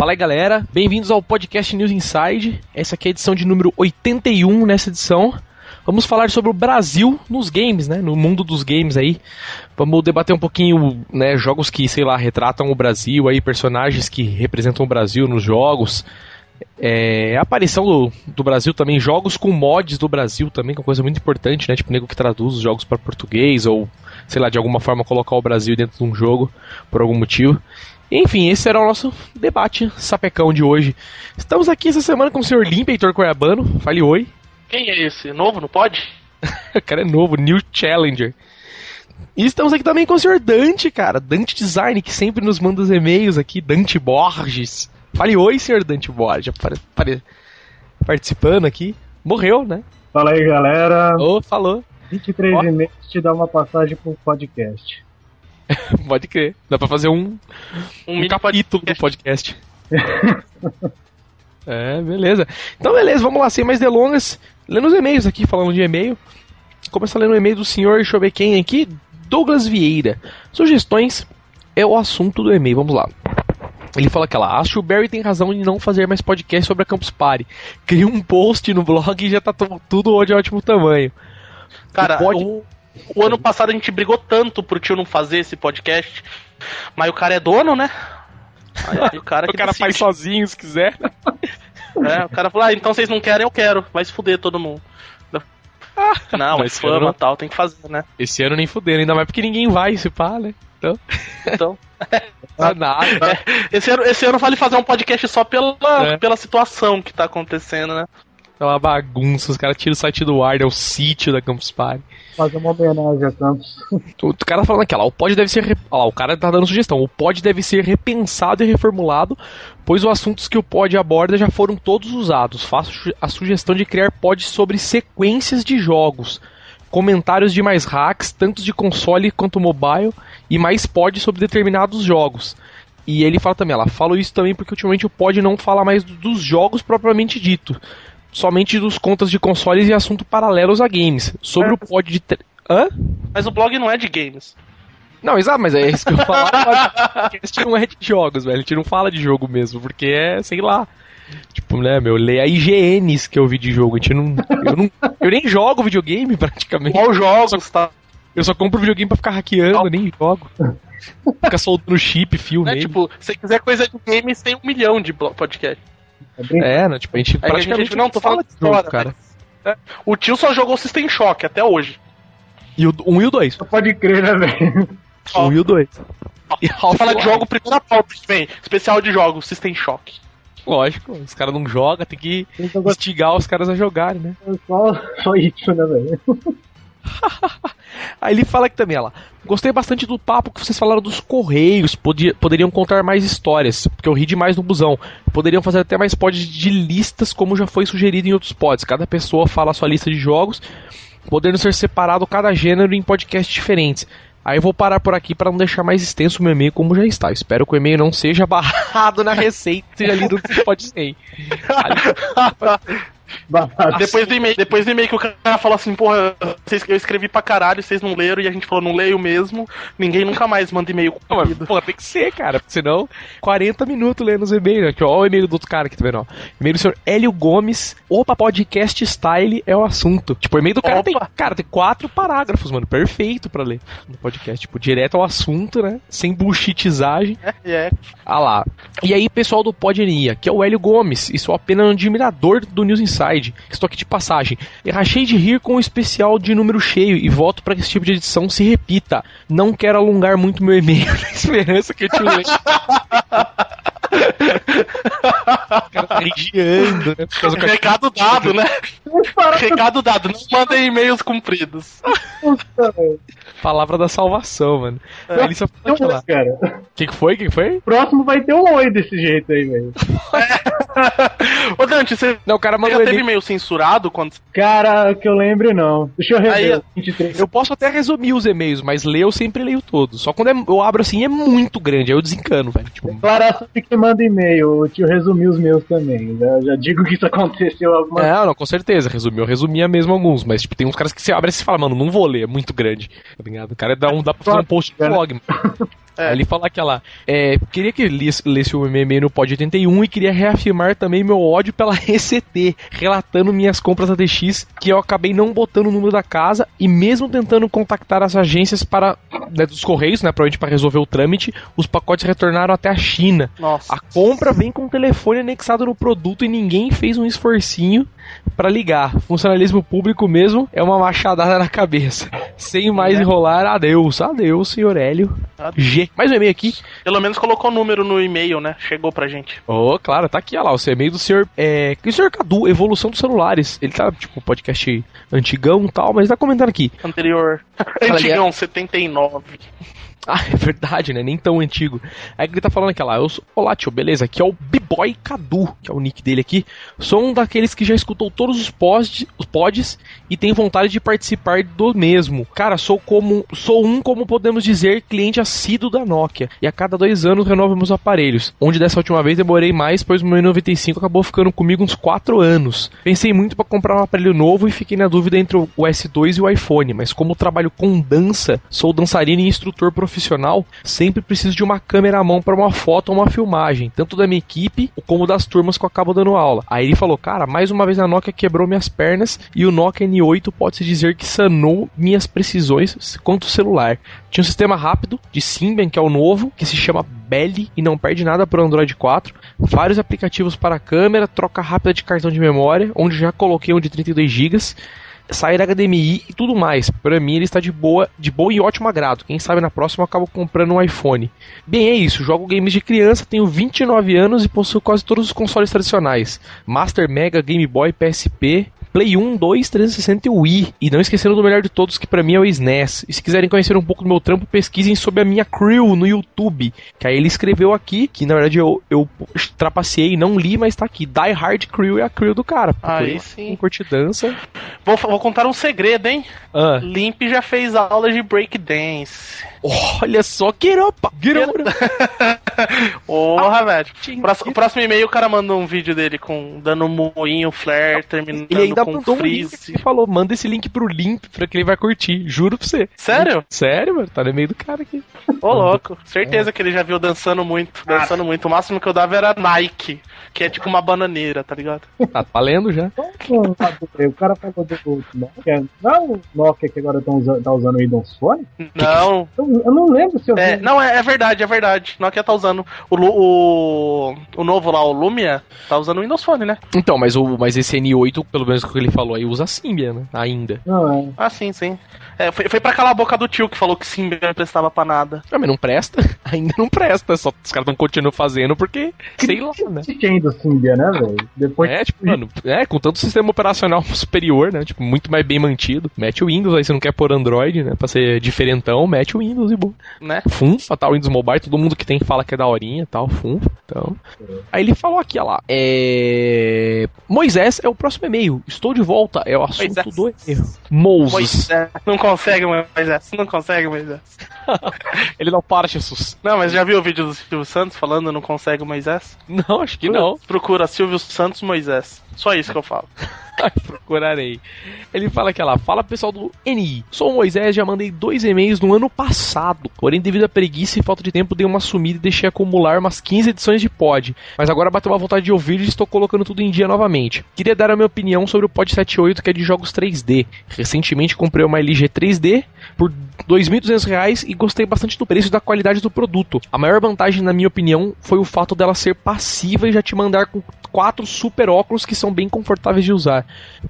Fala aí galera, bem-vindos ao podcast News Inside. Essa aqui é a edição de número 81 nessa edição. Vamos falar sobre o Brasil nos games, né? No mundo dos games aí. Vamos debater um pouquinho, né? Jogos que, sei lá, retratam o Brasil aí, personagens que representam o Brasil nos jogos. É, a aparição do, do Brasil também, jogos com mods do Brasil também, que é uma coisa muito importante, né? Tipo, nego que traduz os jogos para português ou, sei lá, de alguma forma colocar o Brasil dentro de um jogo por algum motivo. Enfim, esse era o nosso debate sapecão de hoje. Estamos aqui essa semana com o senhor Limpa, Heitor Coiabano. Fale oi. Quem é esse? Novo? Não pode? o cara é novo, New Challenger. E estamos aqui também com o senhor Dante, cara. Dante Design, que sempre nos manda os e-mails aqui. Dante Borges. Fale oi, senhor Dante Borges. Participando aqui. Morreu, né? Fala aí, galera. Ô, oh, falou. 23 oh. e-mails te dá uma passagem pro podcast. Pode crer. Dá pra fazer um, um, um capítulo do podcast. é, beleza. Então, beleza, vamos lá, sem mais delongas. Lendo os e-mails aqui, falando de e-mail. Começa lendo o e-mail do senhor, deixa eu ver quem aqui. Douglas Vieira. Sugestões é o assunto do e-mail, vamos lá. Ele fala que ela acha que o Barry tem razão em não fazer mais podcast sobre a Campus Party. Cria um post no blog e já tá tudo de ótimo tamanho. Cara, pode... o, o ano passado a gente brigou tanto pro tio não fazer esse podcast, mas o cara é dono, né? Aí, o cara, o cara faz sozinho se quiser. É, o cara falou, ah, então vocês não querem, eu quero. Vai se fuder todo mundo. Não, mas fama não... tal, tem que fazer, né? Esse ano nem fuder, ainda mais porque ninguém vai se pá, né? Então. Então. Tá nada. É, esse, ano, esse ano vale fazer um podcast só pela, é. pela situação que tá acontecendo, né? Aquela bagunça, os caras tiram o site do ar, é o sítio da Campus Party. Fazer uma homenagem a Campus. O, o cara falando aqui, ó, o pod deve ser. Re... Ó, o cara tá dando sugestão. O pod deve ser repensado e reformulado, pois os assuntos que o pod aborda já foram todos usados. Faço a sugestão de criar pods sobre sequências de jogos comentários de mais hacks, tanto de console quanto mobile, e mais pods sobre determinados jogos. E ele fala também, ela fala isso também porque ultimamente o pod não fala mais dos jogos propriamente dito somente dos contas de consoles e assunto paralelos a games. Sobre é. o pod de. Hã? Mas o blog não é de games. Não, exato, mas é isso que eu falo. gente não é de jogos, velho. A gente não fala de jogo mesmo, porque é, sei lá. Tipo, né, meu, leia IGNs que eu vi de jogo. A gente não. Eu, não, eu nem jogo videogame praticamente. Qual jogos, tá? Eu só compro videogame pra ficar hackeando, Qual? nem jogo. Fica soltando chip, fio é, nele. Tipo, se quiser coisa de games, tem um milhão de podcast. É, né? Tipo, a gente praticamente. A gente, não, tô falando de jogo, cara. Né? O tio só jogou System Shock até hoje. E o 1 um e o 2. Pode crer, né, velho? Um oh. e o 2. E fala de jogo, primeira pauta, vem. Especial de jogos, System Shock. Lógico, os caras não jogam, tem que instigar os caras a jogarem, né? Só, só isso, né, velho? Aí ele fala aqui também, ela. Gostei bastante do papo que vocês falaram dos Correios. Podia, poderiam contar mais histórias, porque eu ri demais no busão. Poderiam fazer até mais pods de listas, como já foi sugerido em outros pods. Cada pessoa fala a sua lista de jogos, podendo ser separado cada gênero em podcasts diferentes. Aí eu vou parar por aqui para não deixar mais extenso o meu e-mail como já está. Espero que o e-mail não seja barrado na receita, seja lido no pode depois do e-mail, depois do e-mail que o cara falou assim, porra, eu escrevi pra caralho, vocês não leram, e a gente falou, não leio mesmo, ninguém nunca mais manda e-mail com Porra, tem que ser, cara, porque senão 40 minutos lendo os e-mails. Aqui, ó, o e-mail do outro cara aqui, tá vendo? Ó. E-mail do senhor Hélio Gomes, opa, podcast style é o assunto. Tipo, o e-mail do cara opa. tem, cara, tem quatro parágrafos, mano, perfeito pra ler no podcast. Tipo, direto ao assunto, né? Sem bullshitizagem. É, é. Ah lá. E aí, pessoal do Podenia, que é o Hélio Gomes, e sou apenas um admirador do News Insight Inside. Estou aqui de passagem. Rachei de rir com o especial de número cheio e voto para que esse tipo de edição se repita. Não quero alongar muito meu e-mail na esperança que eu te leia. o cara tá regiando, né? Recado dado, né? Recado dado, não mandem e-mails compridos. Palavra da salvação, mano. É. Ele só pode falar. O que, que foi? O que, que foi? Próximo vai ter um oi desse jeito aí, velho. Ô Dante, você não, o cara mandou já teve e-mail censurado quando. Cara, que eu lembre não. Deixa eu rever. Aí, 23. Eu posso até resumir os e-mails, mas ler eu sempre leio todos. Só quando é, eu abro assim é muito grande, aí eu desencano, velho. Tipo... Declaração de que manda e-mail. O tio resumiu os meus também. Já, já digo que isso aconteceu alguma Não, não, com certeza. Resumiu. Eu resumia mesmo alguns, mas tipo, tem uns caras que você abre e você fala, mano, não vou ler, é muito grande. Tá ligado? O cara dá, um, dá pra fazer um post no blog, mano. É. Ele fala aquela. É, queria que lesse, lesse o e-mail no Pod 81 e queria reafirmar também meu ódio pela RCT, relatando minhas compras da DX, que eu acabei não botando o número da casa e mesmo tentando contactar as agências para né, dos Correios, né, provavelmente para resolver o trâmite, os pacotes retornaram até a China. Nossa. A compra vem com o telefone anexado no produto e ninguém fez um esforcinho para ligar. Funcionalismo público mesmo é uma machadada na cabeça. Sem mais é. enrolar, adeus. Adeus, senhor Hélio. Adeus. G. Mais um e-mail aqui. Pelo menos colocou o número no e-mail, né? Chegou pra gente. Oh, claro, tá aqui, olha lá. O e-mail do senhor. É. O senhor Cadu, evolução dos celulares. Ele tá, tipo, podcast antigão e tal, mas tá comentando aqui. Anterior. Antigão, 79. Ah, é verdade, né? Nem tão antigo. Aí ele tá falando aqui lá, eu sou, olá tio, beleza? Aqui é o B-Boy Cadu, que é o nick dele aqui. Sou um daqueles que já escutou todos os pods, os pods e tem vontade de participar do mesmo. Cara, sou como sou um, como podemos dizer, cliente assíduo da Nokia. E a cada dois anos renovo meus aparelhos. Onde dessa última vez demorei mais, pois o meu 95 acabou ficando comigo uns 4 anos. Pensei muito para comprar um aparelho novo e fiquei na dúvida entre o S2 e o iPhone, mas como trabalho com dança, sou dançarino e instrutor profissional profissional, sempre preciso de uma câmera à mão para uma foto ou uma filmagem, tanto da minha equipe como das turmas que eu acabo dando aula. Aí ele falou: Cara, mais uma vez a Nokia quebrou minhas pernas e o Nokia N8 pode-se dizer que sanou minhas precisões quanto celular. Tinha um sistema rápido de Symbian, que é o novo, que se chama Belly e não perde nada para o Android 4. Vários aplicativos para câmera, troca rápida de cartão de memória, onde já coloquei um de 32 GB sair HDMI e tudo mais. Para mim ele está de boa, de bom e ótimo agrado. Quem sabe na próxima eu acabo comprando um iPhone. Bem, é isso. Jogo games de criança, tenho 29 anos e possuo quase todos os consoles tradicionais: Master, Mega, Game Boy, PSP, Play 1, 2, 360 e Wii. E não esquecendo do melhor de todos, que para mim é o SNES. E se quiserem conhecer um pouco do meu trampo, pesquisem sobre a minha crew no YouTube. Que aí ele escreveu aqui, que na verdade eu, eu trapaceei, não li, mas tá aqui. Die Hard Crew é a crew do cara. Aí sim. Curte dança. Vou, vou contar um segredo, hein? Ah. Limp já fez aula de breakdance. Olha só, get up, get up. Porra, ah, velho. Próximo, próximo e-mail o cara mandou um vídeo dele com dando um moinho, flare, terminando ele ainda com mandou freeze. Um link, falou, manda esse link pro Limp pra que ele vai curtir. Juro pra você. Sério? Sério, mano. Tá no meio do cara aqui. Ô, louco. Certeza é. que ele já viu dançando muito. Dançando ah. muito. O máximo que eu dava era Nike, que é tipo uma bananeira, tá ligado? Tá valendo já. o cara falou do Nokia. Não é o Nokia que agora tá usando, tá usando o Windows Phone? Não. Eu não lembro se eu é, Não, é, é, verdade, é verdade. Nokia tá usando. O, o, o novo lá, o Lumia, tá usando o Windows Phone, né? Então, mas, o, mas esse N8, pelo menos o que ele falou aí, usa Symbian, né? Ainda. Não, é. Ah, sim, sim. É, foi, foi pra calar a boca do tio que falou que Symbian não prestava pra nada. Ah, mas não presta? Ainda não presta. Só os caras não continuam fazendo porque, sei lá, né? do Symbian, né, velho? Depois... É, tipo, mano, é, com tanto sistema operacional superior, né? Tipo, muito mais bem mantido. Mete o Windows aí, você não quer pôr Android, né? Pra ser diferentão, mete o Windows e boa. Né? Funfa, tal, Windows Mobile, todo mundo que tem fala que é daorinha tal, funfa. Então. É. Aí ele falou aqui, ó lá. É... Moisés é o próximo e-mail. Estou de volta. É o assunto Moisés. do e-mail. Moses. Moisés. Não consegue, Moisés. Não consegue, Moisés. ele não para, Jesus. Não, mas já viu o vídeo do Silvio Santos falando não consegue Moisés? Não, acho que não. Procura Silvio Santos Moisés. Só isso que eu falo. Procurarei. Ele fala aqui lá, fala pessoal do NI. Sou o Moisés, já mandei dois e-mails no ano passado. Porém, devido à preguiça e falta de tempo, dei uma sumida e deixei acumular umas 15 edições de pod. Mas agora bateu uma vontade de ouvir e estou colocando tudo em dia novamente. Queria dar a minha opinião sobre o Pod 78, que é de jogos 3D. Recentemente comprei uma LG 3D por R$ 2.200 e gostei bastante do preço e da qualidade do produto. A maior vantagem, na minha opinião, foi o fato dela ser passiva e já te mandar com quatro super óculos que são bem confortáveis de usar.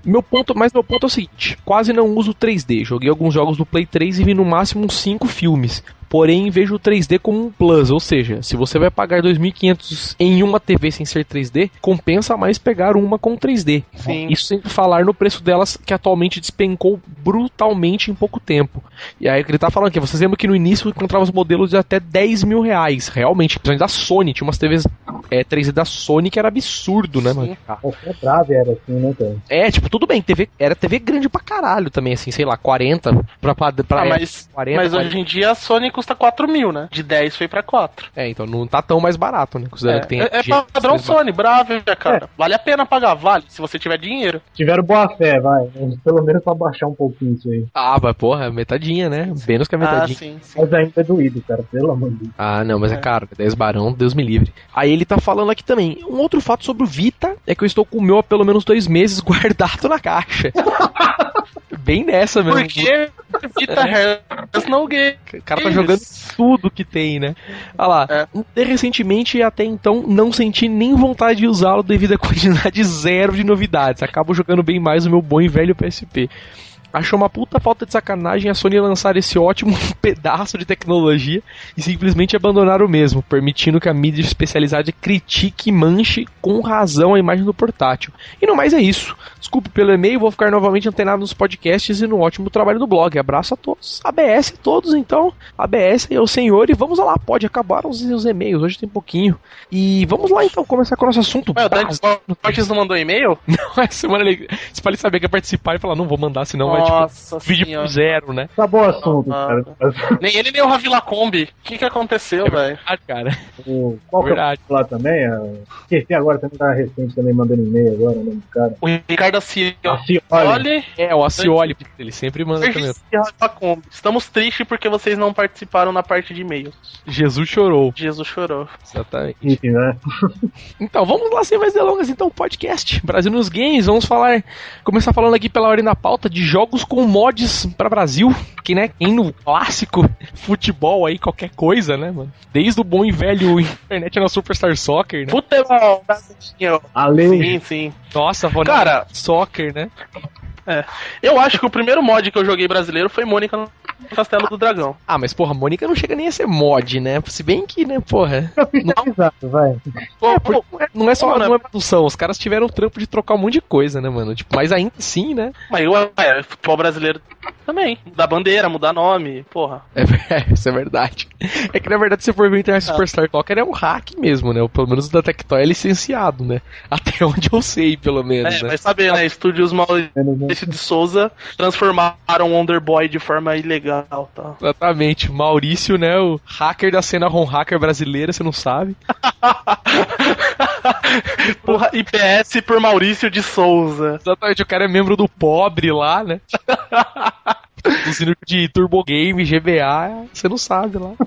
Meu ponto, mas meu ponto é o seguinte: quase não uso 3D. Joguei alguns jogos do Play 3 e vi no máximo 5 filmes porém vejo o 3D como um plus, ou seja, se você vai pagar 2.500 em uma TV sem ser 3D, compensa mais pegar uma com 3D. Sim. Isso sem falar no preço delas que atualmente despencou brutalmente em pouco tempo. E aí ele tá falando que vocês lembram que no início encontrava os modelos de até 10 mil reais, realmente, principalmente da Sony, tinha umas TVs é, 3D da Sony que era absurdo, né, mano? Qualquer trave era assim, né, cara? É, tipo, tudo bem, TV, era TV grande pra caralho também, assim, sei lá, 40 pra, pra, pra ah, mas, 40, mas 40. hoje em dia a Sony custa 4 mil, né? De 10 foi pra 4. É, então não tá tão mais barato, né? Considerando É, que tem. é, é padrão Sony, bravo, hein, cara. Vale a pena pagar, vale, se você tiver dinheiro. Tiveram boa fé, vai. Pelo menos pra baixar um pouquinho isso aí. Ah, mas porra, metadinha, né? Menos que a Ah, metadinha. sim, sim. Mas ainda é doído, cara, pelo amor de Deus. Ah, não, mas é, caro. 10 barão, Deus me livre. Aí ele tá falando aqui também. Um outro fato sobre o Vita é que eu estou com o meu há pelo menos dois meses guardado na caixa. Bem nessa mesmo. Porque Vita has no game. O cara tá jogando tudo que tem, né? Olha lá. É. E Recentemente, até então, não senti nem vontade de usá-lo devido à quantidade zero de novidades. Acabo jogando bem mais o meu bom e velho PSP. Achou uma puta falta de sacanagem a Sony lançar esse ótimo pedaço de tecnologia e simplesmente abandonar o mesmo, permitindo que a mídia especializada critique e manche com razão a imagem do portátil. E no mais é isso. Desculpe pelo e-mail, vou ficar novamente antenado nos podcasts e no ótimo trabalho do blog. Abraço a todos. ABS a todos, então. ABS é o senhor e vamos lá, pode acabar os, os e-mails, hoje tem pouquinho. E vamos lá então começar com o nosso assunto. Ué, o Dante Fortes não mandou e-mail? Não, essa semana ele, você pode saber que ia participar e falar, não vou mandar, senão vai tipo, Nossa vídeo senhora. pro zero, né? Acabou o assunto, Ah, cara. Nem ele nem o Ravi Lacombe. O que que aconteceu, velho? Ah, cara. O, qual que é o Verdade. lá também? A... Esqueci agora, também tá recente também mandando e-mail agora, o nome do cara. O Ricardo Acioli. É, o Acioli, ele sempre manda também. Lacombe. Estamos tristes porque vocês não participaram na parte de e-mails. Jesus chorou. Jesus chorou. Exatamente. enfim, né? Então, vamos lá sem mais delongas, então, podcast Brasil nos Games. Vamos falar, começar falando aqui pela ordem da pauta de jogos com mods para Brasil, que né, quem no clássico futebol aí, qualquer coisa, né, mano? Desde o bom e velho internet na Superstar Soccer, né? Futebol, Brasil. Ale, Sim, sim. Nossa, vou Cara, Soccer, né? Eu acho que o primeiro mod que eu joguei brasileiro foi Mônica no Castelo do Dragão. Ah, mas porra, Mônica não chega nem a ser mod, né? Se bem que, né, porra. fiz pesquisado, vai. Não é- não é só né? não é produção, os caras tiveram o trampo de trocar um monte de coisa, né, mano? Tipo, mas ainda assim, né? Mas eu, é, futebol brasileiro também. Mudar bandeira, mudar nome, porra. É, é, isso é verdade. É que na verdade, se for ver o Internet Superstar Soccer, é um hack mesmo, né? Ou Pelo menos o da Tectoy é licenciado, né? Até onde eu sei, pelo menos, É, né? vai saber, né? Estúdios Maurício de Souza transformaram o Wonder Boy de forma ilegal, tá? Exatamente. Maurício, né? O hacker da cena home hacker brasileira, você não sabe. Porra, IPS por Maurício de Souza. Exatamente, o cara é membro do pobre lá, né? Do de Turbo Game, GBA, você não sabe lá.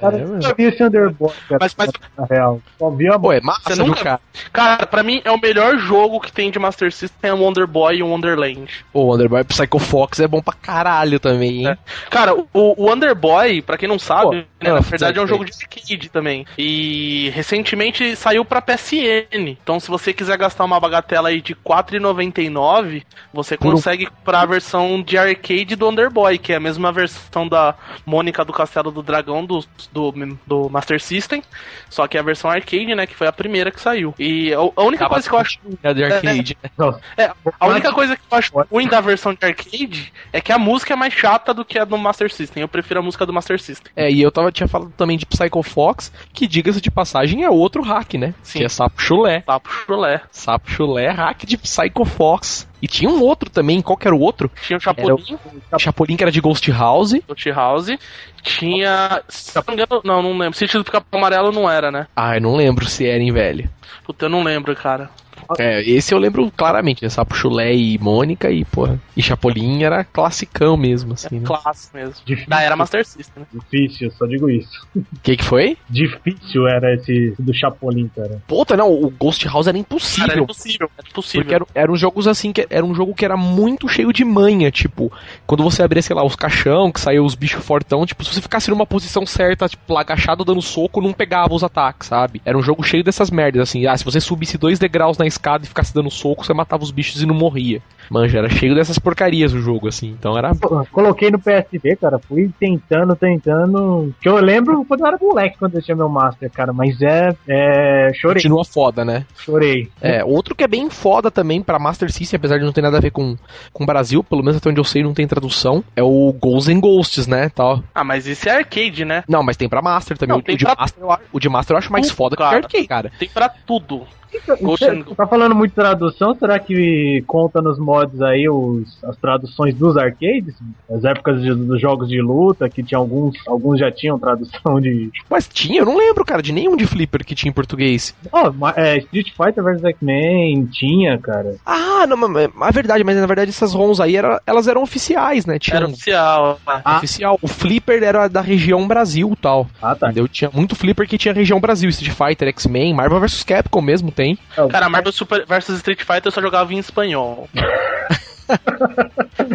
Cara, É, eu só vi esse Underboy, cara, Mas- mas- na real. Só vi a Pô, é massa, nunca- cara? Cara, pra mim é o melhor jogo que tem de Master System é o Wonder Boy e o Wonderland. O Wonderboy Psycho Fox é bom pra caralho também, hein? É. Cara, o, o Wonder Boy, pra quem não sabe, Pô, né, não, na verdade é um jogo de arcade também. E recentemente saiu pra PSN. Então se você quiser gastar uma bagatela aí de R$ 4,99, você Por um- consegue comprar a versão de arcade do Wonder Boy, que é a mesma versão da Mônica do Castelo do Dragão do, do, do Master System. Só que é a versão arcade, né, que foi a primeira que saiu. E a, a única coisa que eu acho É de arcade. Nossa, é, a única coisa que eu acho ruim da versão de arcade é que a música é mais chata do que a do Master System. Eu prefiro a música do Master System. É, e eu tava, tinha falado também de Psycho Fox, que diga-se de passagem é outro hack, né? Sim. Que é Sapo Chulé. Papo chulé. Sapo Chulé, hack de Psycho Fox. E tinha um outro também, qual que era o outro? Tinha o Chapolin, Chapolin, que era de Ghost House. do T-House. Tinha. Se não me engano, não, não lembro. Sítio do Pica-Pau Amarelo não era, né? Ah, eu não lembro se era, hein, velho. Puta, eu não lembro, cara. É, esse eu lembro claramente, né? Sapo Chulé e Mônica e, porra. E Chapolin era classicão mesmo, assim, né? Clássico mesmo. Difícil. Da era Master System, né? difícil, só digo isso. O que que foi? Difícil era esse do Chapolin, cara. Puta, não, o Ghost House era Cara, era impossível. impossível. Era impossível. Porque eram, eram jogos assim, que era um jogo que era muito cheio de manha, tipo, quando você abria, sei lá, os caixão, que saiu os bichos fortão, tipo, se você ficasse numa posição certa, tipo, lá agachado dando soco, não pegava os ataques, sabe? Era um jogo cheio dessas merdas, assim, ah, se você subisse dois degraus na escada e ficasse dando soco, você matava os bichos e não morria. Manja, era cheio dessas porcarias o jogo, assim, então era... Coloquei no PSP, cara, fui tentando, tentando. Que eu lembro quando eu era moleque, quando eu tinha meu Master, cara, mas é. é chorei, Continua foda, né? chorei. É, outro que é bem foda também pra Master System, apesar de não ter nada a ver com com o Brasil, pelo menos até onde eu sei não tem tradução, é o Ghosts and Ghosts, né, tal. Ah, mas isso é arcade, né? Não, mas tem pra Master também. Não, o, tem de pra- Master, eu acho- o de Master eu acho mais Tudo, foda que o cara. de arcade, cara. Tem pra tudo. Você tá falando muito de tradução, será que conta nos mods aí os, as traduções dos arcades? As épocas de- dos jogos de luta, que tinha alguns, alguns já tinham tradução de. Mas tinha, eu não lembro, cara, de nenhum de Flipper que tinha em português. Oh, é, Street Fighter vs X-Men tinha, cara. Ah, não, mas é verdade, mas na verdade essas ROMs aí, era, elas eram oficiais, né? Tinha Era um oficial. né? Ah. oficial. O Flipper era da região Brasil e tal. Ah, tá. Entendeu? Tinha muito Flipper que tinha região Brasil. Street Fighter, X-Men, Marvel vs Capcom mesmo tem. Cara, Marvel Super vs Street Fighter eu só jogava em espanhol.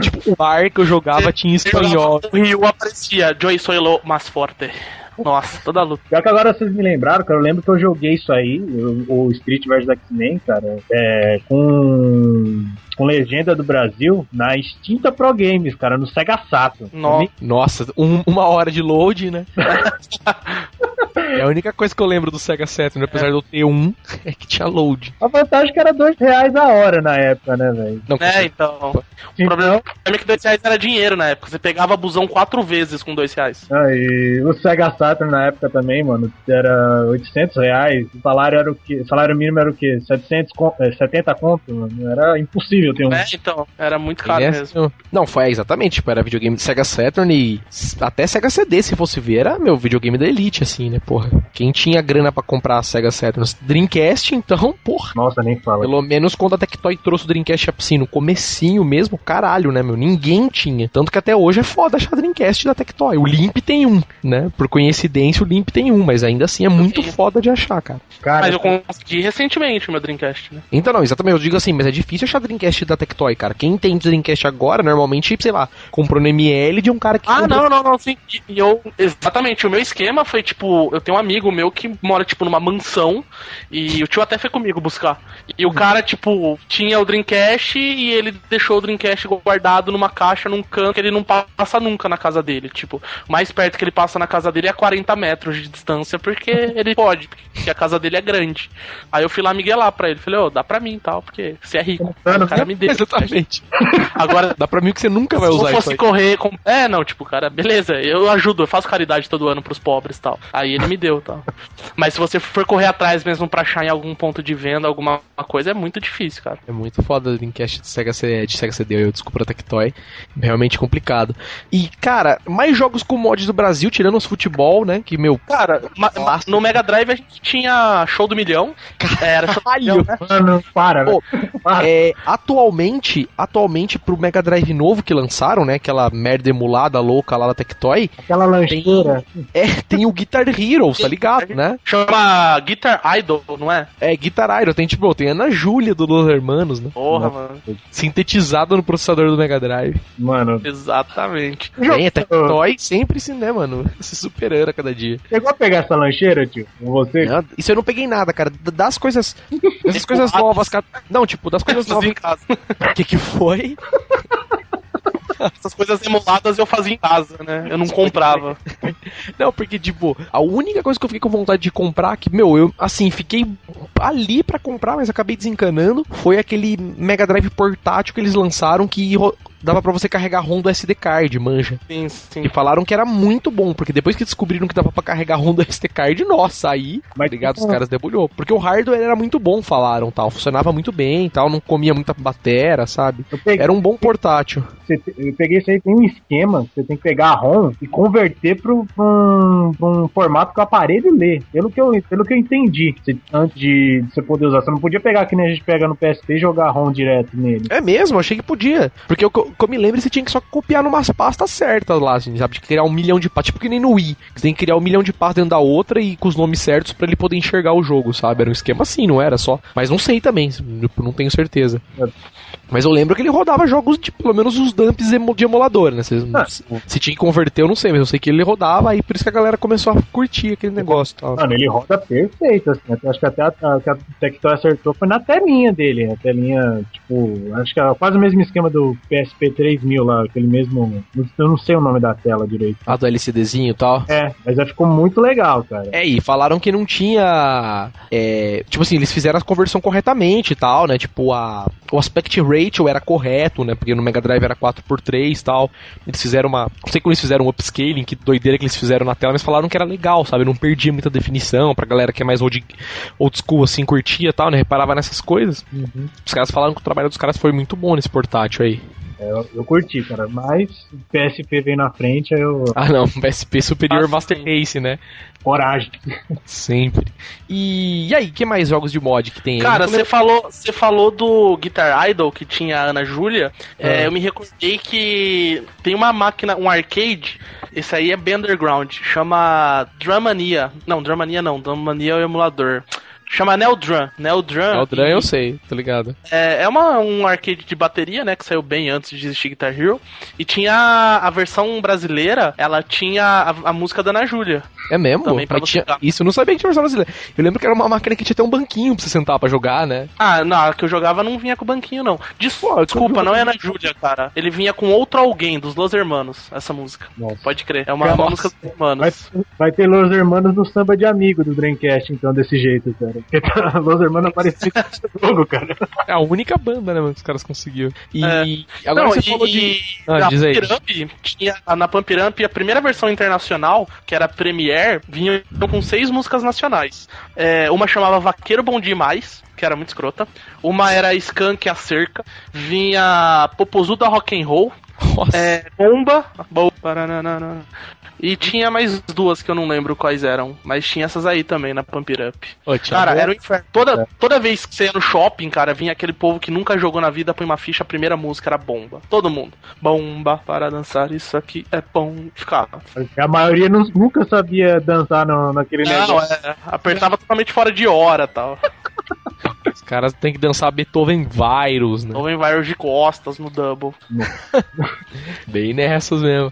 Tipo, o bar que eu jogava tinha espanhol. O Ryu aparecia, Joy Soilo mais forte. Nossa, toda a luta. Pior que agora vocês me lembraram, cara, eu lembro que eu joguei isso aí, o, Street vs X-Men, cara, é, com, com legenda do Brasil na extinta Pro Games, cara, no Sega Saturn. Nossa. Nossa, um- uma hora de load, né? é a única coisa que eu lembro do Sega Saturn, apesar de eu ter um, é que tinha load. A vantagem é que era dois reais a hora na época, né, velho? É, então. O problema é que dois reais era dinheiro na época. Você pegava busão quatro vezes com dois reais. Ah, e o Sega Saturn na época também, mano, era 800 reais. O salário era o quê? O salário mínimo era o quê? 700 con- é, 70 conto, mano. Era impossível ter um. É, então. Era muito caro é mesmo. assim, Não, foi exatamente, tipo, era videogame de Sega Saturn e até Sega CD, se fosse ver, era meu videogame da Elite, assim, né, porra. Quem tinha grana pra comprar a Sega Saturn? Dreamcast, então, porra. Nossa, nem fala. Pelo menos quando a Tectoy trouxe o Dreamcast assim, no comecinho mesmo, caralho, né, meu? Ninguém tinha. Tanto que até hoje é foda achar Dreamcast da Tectoy. O Limp tem um, né? Por coincidência, o Limp tem um, mas ainda assim é muito Sim. foda de achar, cara. Cara, Mas eu consegui recentemente o meu Dreamcast, né? Então, não, exatamente, eu digo assim, mas é difícil achar Dreamcast da Tectoy, cara. Quem tem Dreamcast agora, normalmente, sei lá, comprou no ML de um cara que. Ah, comprou- não, não, não, sim. E eu. Exatamente, o meu esquema foi tipo. Eu tenho um amigo meu que mora, tipo, numa mansão. E o tio até foi comigo buscar. E o cara, tipo, tinha o Dreamcast e ele deixou o Dreamcast guardado numa caixa, num canto que ele não passa nunca na casa dele. Tipo, mais perto que ele passa na casa dele é 40 metros de distância, porque ele pode, porque a casa dele é grande. Aí eu fui lá miguelar pra ele. Falei, ô, dá pra mim e tal, porque você é rico. O cara me deu. Exatamente. Agora, Dá pra mim que você nunca vai se eu usar isso fosse aí. correr com. É, não, tipo, cara, beleza, eu ajudo, eu faço caridade todo ano pros pobres e tal. Aí ele me deu tal. Mas se você for correr atrás mesmo pra achar em algum ponto de venda, alguma coisa, é muito difícil, cara. É muito foda o Dreamcast de Sega, C- de Sega CD, eu desculpa a Tectoy. Realmente complicado. E, cara, mais jogos com mods do Brasil, tirando os futebol, né? Que, meu, Cara, ma- ma- Clássico. no Mega Drive a gente tinha show do milhão. É, era show do milhão, né? Mano, para, Pô. Para. É, atualmente, atualmente pro Mega Drive novo que lançaram, né? Aquela merda emulada louca lá da Tectoy, Aquela lancheira. é, tem o Guitar Hero, tá ligado, né? Chama Guitar Idol, não é? É, Guitar Hero, tem tipo, tem a Ana Júlia do Los Hermanos, né? Porra, mano. Sintetizado no processador do Mega Drive. Mano, Exatamente. Tem, a Tectoy sempre se, né, mano? Se superando a cada dia. chegou a pegar essa lancheira, tio? Com você? Não, Isso eu não peguei nada, cara. Das coisas. Dessas coisas novas, cara. Não, tipo, das coisas novas. em casa. O que, que foi? Essas coisas emuladas eu fazia em casa, né? Eu não comprava. Não, porque, tipo, a única coisa que eu fiquei com vontade de comprar, que, meu, eu, assim, fiquei ali pra comprar, mas acabei desencanando, foi aquele Mega Drive portátil que eles lançaram que dava pra você carregar ROM do SD card, manja. Sim, sim. E falaram que era muito bom, porque depois que descobriram que dava pra carregar ROM do SD card, nossa, aí, Mas obrigado, os como- caras debulhou. Porque o hardware era muito bom, falaram, tal, funcionava muito bem, tal, não comia muita batera, sabe? Eu peguei, Era um bom portátil. você eu peguei isso aí, tem um esquema, você tem que pegar a ROM e converter pro, pra um, pra um formato que o aparelho lê. Pelo que eu, pelo que eu entendi, você- antes de você poder usar. Você não podia pegar que nem a gente pega no PSP e jogar a ROM direto nele. É mesmo, achei que podia. Porque o que eu, que eu me lembro, você tinha que só copiar numas pastas certas lá, assim, sabe? De criar um milhão de pastas. Tipo que nem no Wii. Você tem que criar um milhão de pastas dentro da outra e com os nomes certos pra ele poder enxergar o jogo, sabe? Era um esquema assim, não era só. Mas não sei também, tipo, não tenho certeza. É. Mas eu lembro que ele rodava jogos de pelo menos os dumps de emulador, né? Você- Ah. Se tinha que converter, eu não sei, mas eu sei que ele rodava aí por isso que a galera começou a curtir aquele negócio e tal. Mano, ele roda perfeito, assim. Acho que até a, a, que a Tectoy acertou foi na telinha dele. A telinha, tipo, acho que é quase o mesmo esquema do PSP PSP 3000 lá, aquele mesmo. Eu não sei o nome da tela direito. Ah, do LCDzinho e tal. É, mas já ficou muito legal, cara. É, e falaram que não tinha. é, tipo assim, eles fizeram a conversão corretamente e tal, né? Tipo, a, o aspect ratio era correto, né? Porque no Mega Drive era 4x3 e tal. Eles fizeram uma. Não sei como eles fizeram um upscaling, que doideira que eles fizeram na tela, mas falaram que era legal, sabe? Não perdia muita definição pra galera que é mais old, old school, assim, curtia e tal, né? Reparava nessas coisas. Os caras falaram que o trabalho dos caras foi muito bom nesse portátil aí. É, eu, eu curti, cara. Mas o PSP veio na frente, aí eu. Ah, não, PSP Superior Ah, Master sim. Race, né? Coragem. Sempre. E, e aí, que mais jogos de mod que tem aí? Cara, você falou, você falou do Guitar Idol que tinha a Ana Júlia. É, Ah. eu me recordei que tem uma máquina, um arcade. Esse aí é bem underground. Chama Drumania. Não, Drumania não. Drumania é o emulador. Chama Neo Drum. Neo Drum. É o Drum, e- eu sei, tô ligado. É, é uma, um arcade de bateria, né? Que saiu bem antes de existir Guitar Hero. E tinha a, a versão brasileira, ela tinha a, a música da Ana Júlia. É mesmo? Também pra tinha-. Isso eu não sabia que tinha versão brasileira. Eu lembro que era uma máquina que tinha até um banquinho pra você sentar pra jogar, né? Ah, não, a que eu jogava não vinha com banquinho, não. Des- Desculpa, não é Ana Júlia, cara. Ele vinha com outro alguém, dos Los Hermanos, essa música. Nossa. Pode crer. É uma, Nossa. música dos Vai, Hermanos. vai ter Los Hermanos no samba de amigo do Dreamcast, então, desse jeito, cara. Porque tá, Los Hermanos apareceu nesse jogo, cara. É a única banda, né, mano, que os caras conseguiram. E É. agora não, você e, falou de. Ah, na diz aí. Pump tinha, na Pump Up, a primeira versão internacional, que era a Premiere, vinha com seis músicas nacionais. É, uma chamava Vaqueiro Bom Demais, que era muito escrota. Uma era Skunk a Cerca. Vinha Popozuda Rock and Roll. Nossa. É, Bomba. Bo- paranana. E tinha mais duas que eu não lembro quais eram. Mas tinha essas aí também na Pump It Up. Ô, Cara, era o inferno. Toda, toda vez que você ia no shopping, cara, vinha aquele povo que nunca jogou na vida, põe uma ficha, a primeira música era bomba. Todo mundo. Bomba para dançar, isso aqui é bom. Ficava. A maioria nu- nunca sabia dançar no, naquele Não, negócio. é, apertava totalmente fora de hora tal. Os caras têm que dançar Beethoven Virus, né? Vem vários de costas no double. Bem nessas mesmo.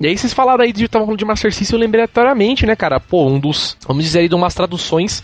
E aí vocês falaram aí de tava falando de Master System, eu lembrei aleatoriamente, né, cara? Pô, um dos, vamos dizer aí, de umas traduções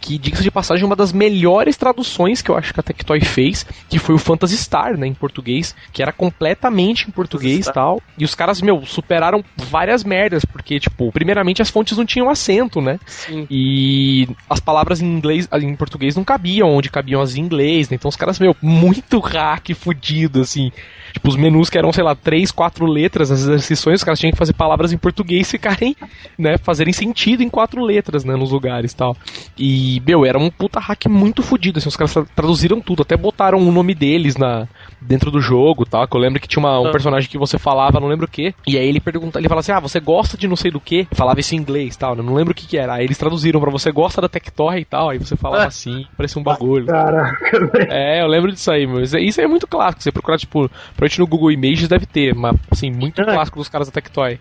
que, diga-se de passagem, uma das melhores traduções que eu acho que a Tectoy fez, que foi o Phantasy Star, né, em português, que era completamente em português e tal. E os caras, meu, superaram várias merdas, porque, tipo, primeiramente as fontes não tinham acento, né? Sim. E as palavras em inglês, em português não cabiam onde cabiam as em inglês, né? Então os caras, meu, muito hack fudido, assim. Tipo, os menus que eram, sei lá, três, quatro letras, as exercições, os caras tinham que fazer palavras em português ficarem, né, fazerem sentido em quatro letras, né, nos lugares e tal. E, meu, era um puta hack muito fudido, assim, os caras tra- traduziram tudo, até botaram o nome deles na dentro do jogo, tal, que eu lembro que tinha uma- um Ah. personagem que você falava, não lembro o que, e aí ele pergunta, ele fala assim, ah, você gosta de não sei do que? Falava isso em inglês, tal, né, não lembro o que que era, aí eles traduziram pra você gosta da Tectoy e tal, aí você falava Ah. assim, parecia um bagulho. Caraca, velho. É, eu lembro disso aí, meu. Isso é- Isso aí é muito clássico. Você procurar, tipo, provavelmente no Google Images deve ter, mas, assim, muito É. clássico dos caras da Tectoy.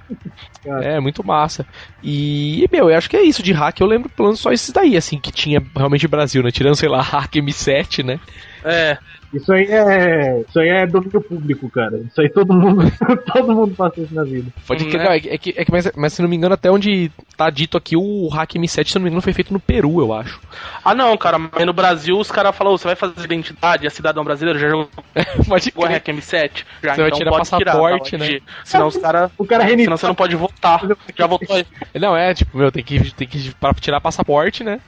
É, muito massa. E, meu, eu acho que é isso de hack. Eu lembro, pelo menos, só esses daí, assim, que tinha realmente Brasil, né? Tirando, sei lá, hack M7, né? É. Isso aí é. Isso aí é domínio público, cara. Isso aí todo mundo. todo mundo passa isso na vida. Pode Hum, que, não, é que, é que, é que mas, mas se não me engano, até onde tá dito aqui, o hack M7, se não me engano, foi feito no Peru, eu acho. Ah, não, cara, mas no Brasil os caras falaram: você vai fazer identidade, é cidadão brasileiro, já jogou Pode o. REC M7? Já, Você vai tirar passaporte, tá, né? Senão os caras. O cara reinicia. Senão você não pode votar. Já votou aí. Não, é, tipo, meu, tem que, tem que pra tirar passaporte, né?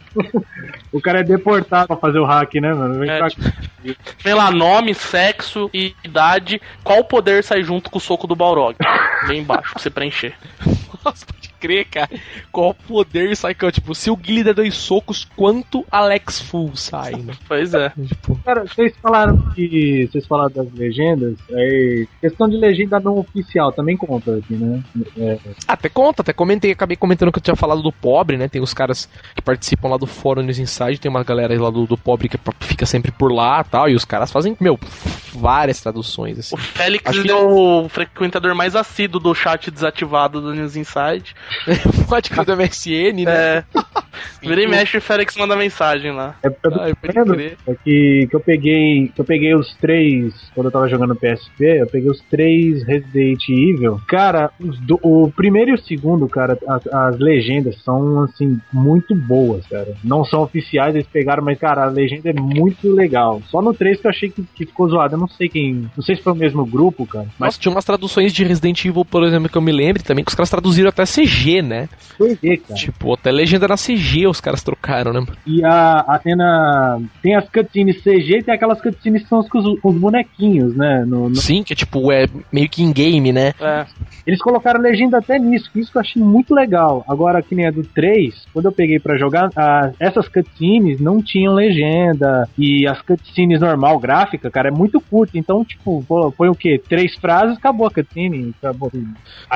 O cara é deportado pra fazer o hack, né, mano? Vem É, pra tipo, Lá, nome, sexo e idade. Qual poder sai junto com o soco do Balrog? Bem embaixo, pra você preencher. Nossa, crer, cara. Qual poder sai, que, tipo, se o Guile der dois socos, quanto Alex Full sai, né? Pois é. Tipo, Cara, vocês falaram que. Vocês falaram das legendas. Aí, questão de legenda não oficial também conta aqui, né? É, até conta, até comentei, acabei comentando que eu tinha falado do pobre, né? Tem os caras que participam lá do Fórum News Inside, tem uma galera lá do, do pobre que fica sempre por lá e tal, e os caras fazem, meu, várias traduções, assim. O Félix Acho que- é o frequentador mais assíduo do chat desativado do News Inside. Pode crer do MSN, né? É. Vira e mexe o Félix manda mensagem lá. É porque eu tô crer. é que, que eu peguei. Que eu peguei os três. Quando eu tava jogando PSP, eu peguei os três Resident Evil. Cara, os do- o primeiro e o segundo, cara, as, as legendas são assim, muito boas, cara. Não são oficiais, eles pegaram, mas, cara, a legenda é muito legal. Só no 3 que eu achei que, que ficou zoado. Eu não sei quem. Não sei se foi o mesmo grupo, cara. Mas Mas tinha umas traduções de Resident Evil, por exemplo, que eu me lembro também, que os caras traduziram até CG, né? foi ver, cara. Tipo, até legenda na CG os caras trocaram, né? E a, a cena. Tem as cutscenes CG e tem aquelas cutscenes que são com os, com os bonequinhos, né? No, no- Sim, que tipo, é meio que in-game, né? É. Eles colocaram legenda até nisso, que isso que eu achei muito legal. Agora, que nem a do 3, quando eu peguei pra jogar, a- essas cutscenes não tinham legenda. E as cutscenes normal, gráfica, cara, é muito curta. Então, tipo, foi o quê? Três frases, acabou a cutscene. Acabou.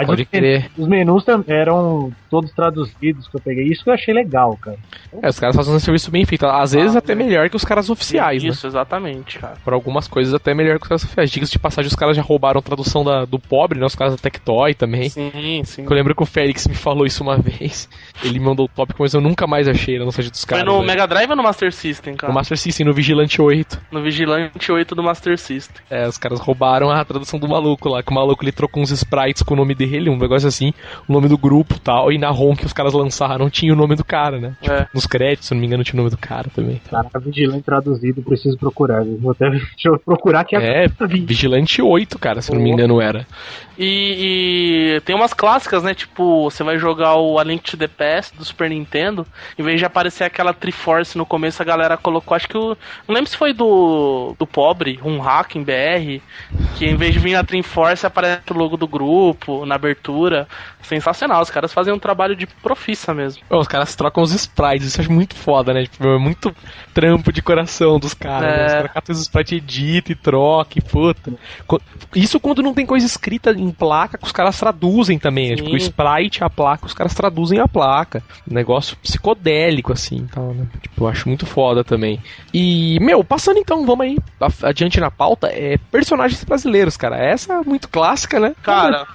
Pode os, crer. os menus tam- eram todos traduzidos que eu peguei. Isso que eu achei legal, cara. É, os caras fazem um serviço bem feito. Às vezes Ah, até melhor que os caras oficiais, né? Isso, exatamente, cara. Por algumas coisas até melhor que os caras oficiais. Diga-se de passagem, os caras já roubaram a tradução da, do pobre, né? Os caras da Tectoy também. Sim, sim. Eu lembro que o Félix me falou isso uma vez. Ele me mandou o tópico, mas eu nunca mais achei no site dos Foi caras. no velho. Mega Drive ou no Master System, cara? No Master System, no Vigilante 8. No Vigilante 8 do Master System. É, os caras roubaram a tradução do maluco lá, que o maluco ele trocou uns sprites com o nome dele, um negócio assim, o nome do grupo e tal, e na ROM que os caras lançaram tinha o nome do cara, né? Tipo, É. Nos créditos, se eu não me engano, tinha o nome do cara também. Caraca, vigilante traduzido, preciso procurar. viu? Vou até deixa eu procurar que É, Vigilante 8, cara, se eu não me engano era. E, e tem umas clássicas, né? Tipo, você vai jogar o A Link to the Past do Super Nintendo, em vez de aparecer aquela Triforce no começo, a galera colocou, acho que o. Não lembro se foi do, do pobre, um hack em BR, que em vez de vir a Triforce aparece o logo do grupo na abertura. Sensacional, os caras fazem um trabalho de profissa mesmo. Os caras trocam os sprites, isso acho muito foda, né? Tipo, é muito trampo de coração dos caras. É. né? Os caras catam os sprites, edita e troca, e puta. Isso quando não tem coisa escrita em placa, que os caras traduzem também. né? Tipo, o sprite, a placa, os caras traduzem a placa. Um negócio psicodélico, assim, tal, né? Tipo, eu acho muito foda também. E, meu, passando então, vamos aí adiante na pauta, é personagens brasileiros, cara. Essa é muito clássica, né? Cara,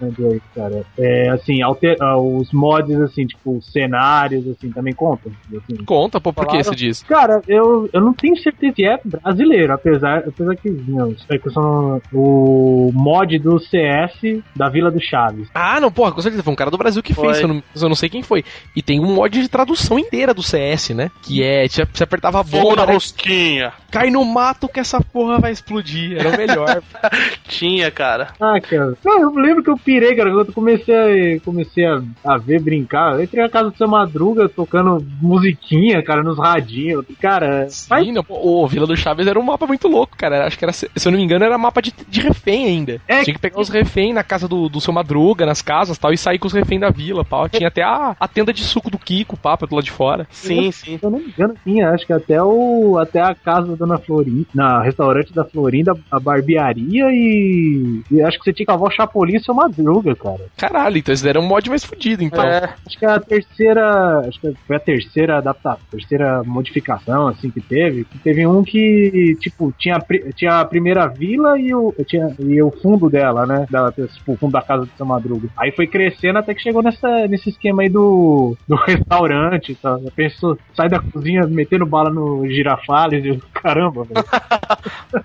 né, cara? É, assim, alter, ah, os mods, assim, tipo, cenários, assim, também contam? Assim. Conta, pô, por que você diz? Cara, eu, eu não tenho certeza se é brasileiro, apesar, apesar que, não, que são o mod do CS da Vila do Chaves. Ah, não, porra, com certeza. Foi um cara do Brasil que Foi. fez, eu não, eu não sei quem foi. E tem um mod de tradução inteira do CS, né? Que é, você apertava a bomba, na né? rosquinha. cai no mato que essa porra vai explodir. Era o melhor. Tinha, cara. Ah, cara. Não, eu lembro que eu pirei, cara, quando eu comecei a, comecei a, a ver brincar. Eu entrei na casa do seu Madruga tocando musiquinha, cara, nos radinhos. Cara, mas Sim, não, pô, o Vila do Chaves era um mapa muito louco, cara. Acho que era, se eu não me engano, era mapa de, de refém ainda. É Tinha que pegar os refém na casa do, do seu Madruga, nas casas e tal, e sair com os refém da vila, pau. Tinha até a, a tenda de suco do Kiko, papo, do lado de fora. Sim, sim. Se eu não me engano, tinha, acho que até o até a casa da Dona Florinda, na restaurante da Florinda, a barbearia e, e acho que você tinha que cavar o Chapolin e seu Madruga, cara. Caralho, então eles deram um mod mais fudido, então. É, Acho que a terceira, acho que foi a terceira adaptação, terceira modificação assim que teve, que teve um que tipo tinha a tinha a primeira vila e o tinha e o fundo dela, né? Dela, tipo, o fundo da casa do seu Madruga. Aí foi crescendo até que chegou nessa nesse esquema aí do, do restaurante, tá? Já pensou, sai da cozinha metendo bala no girafales e caramba, velho.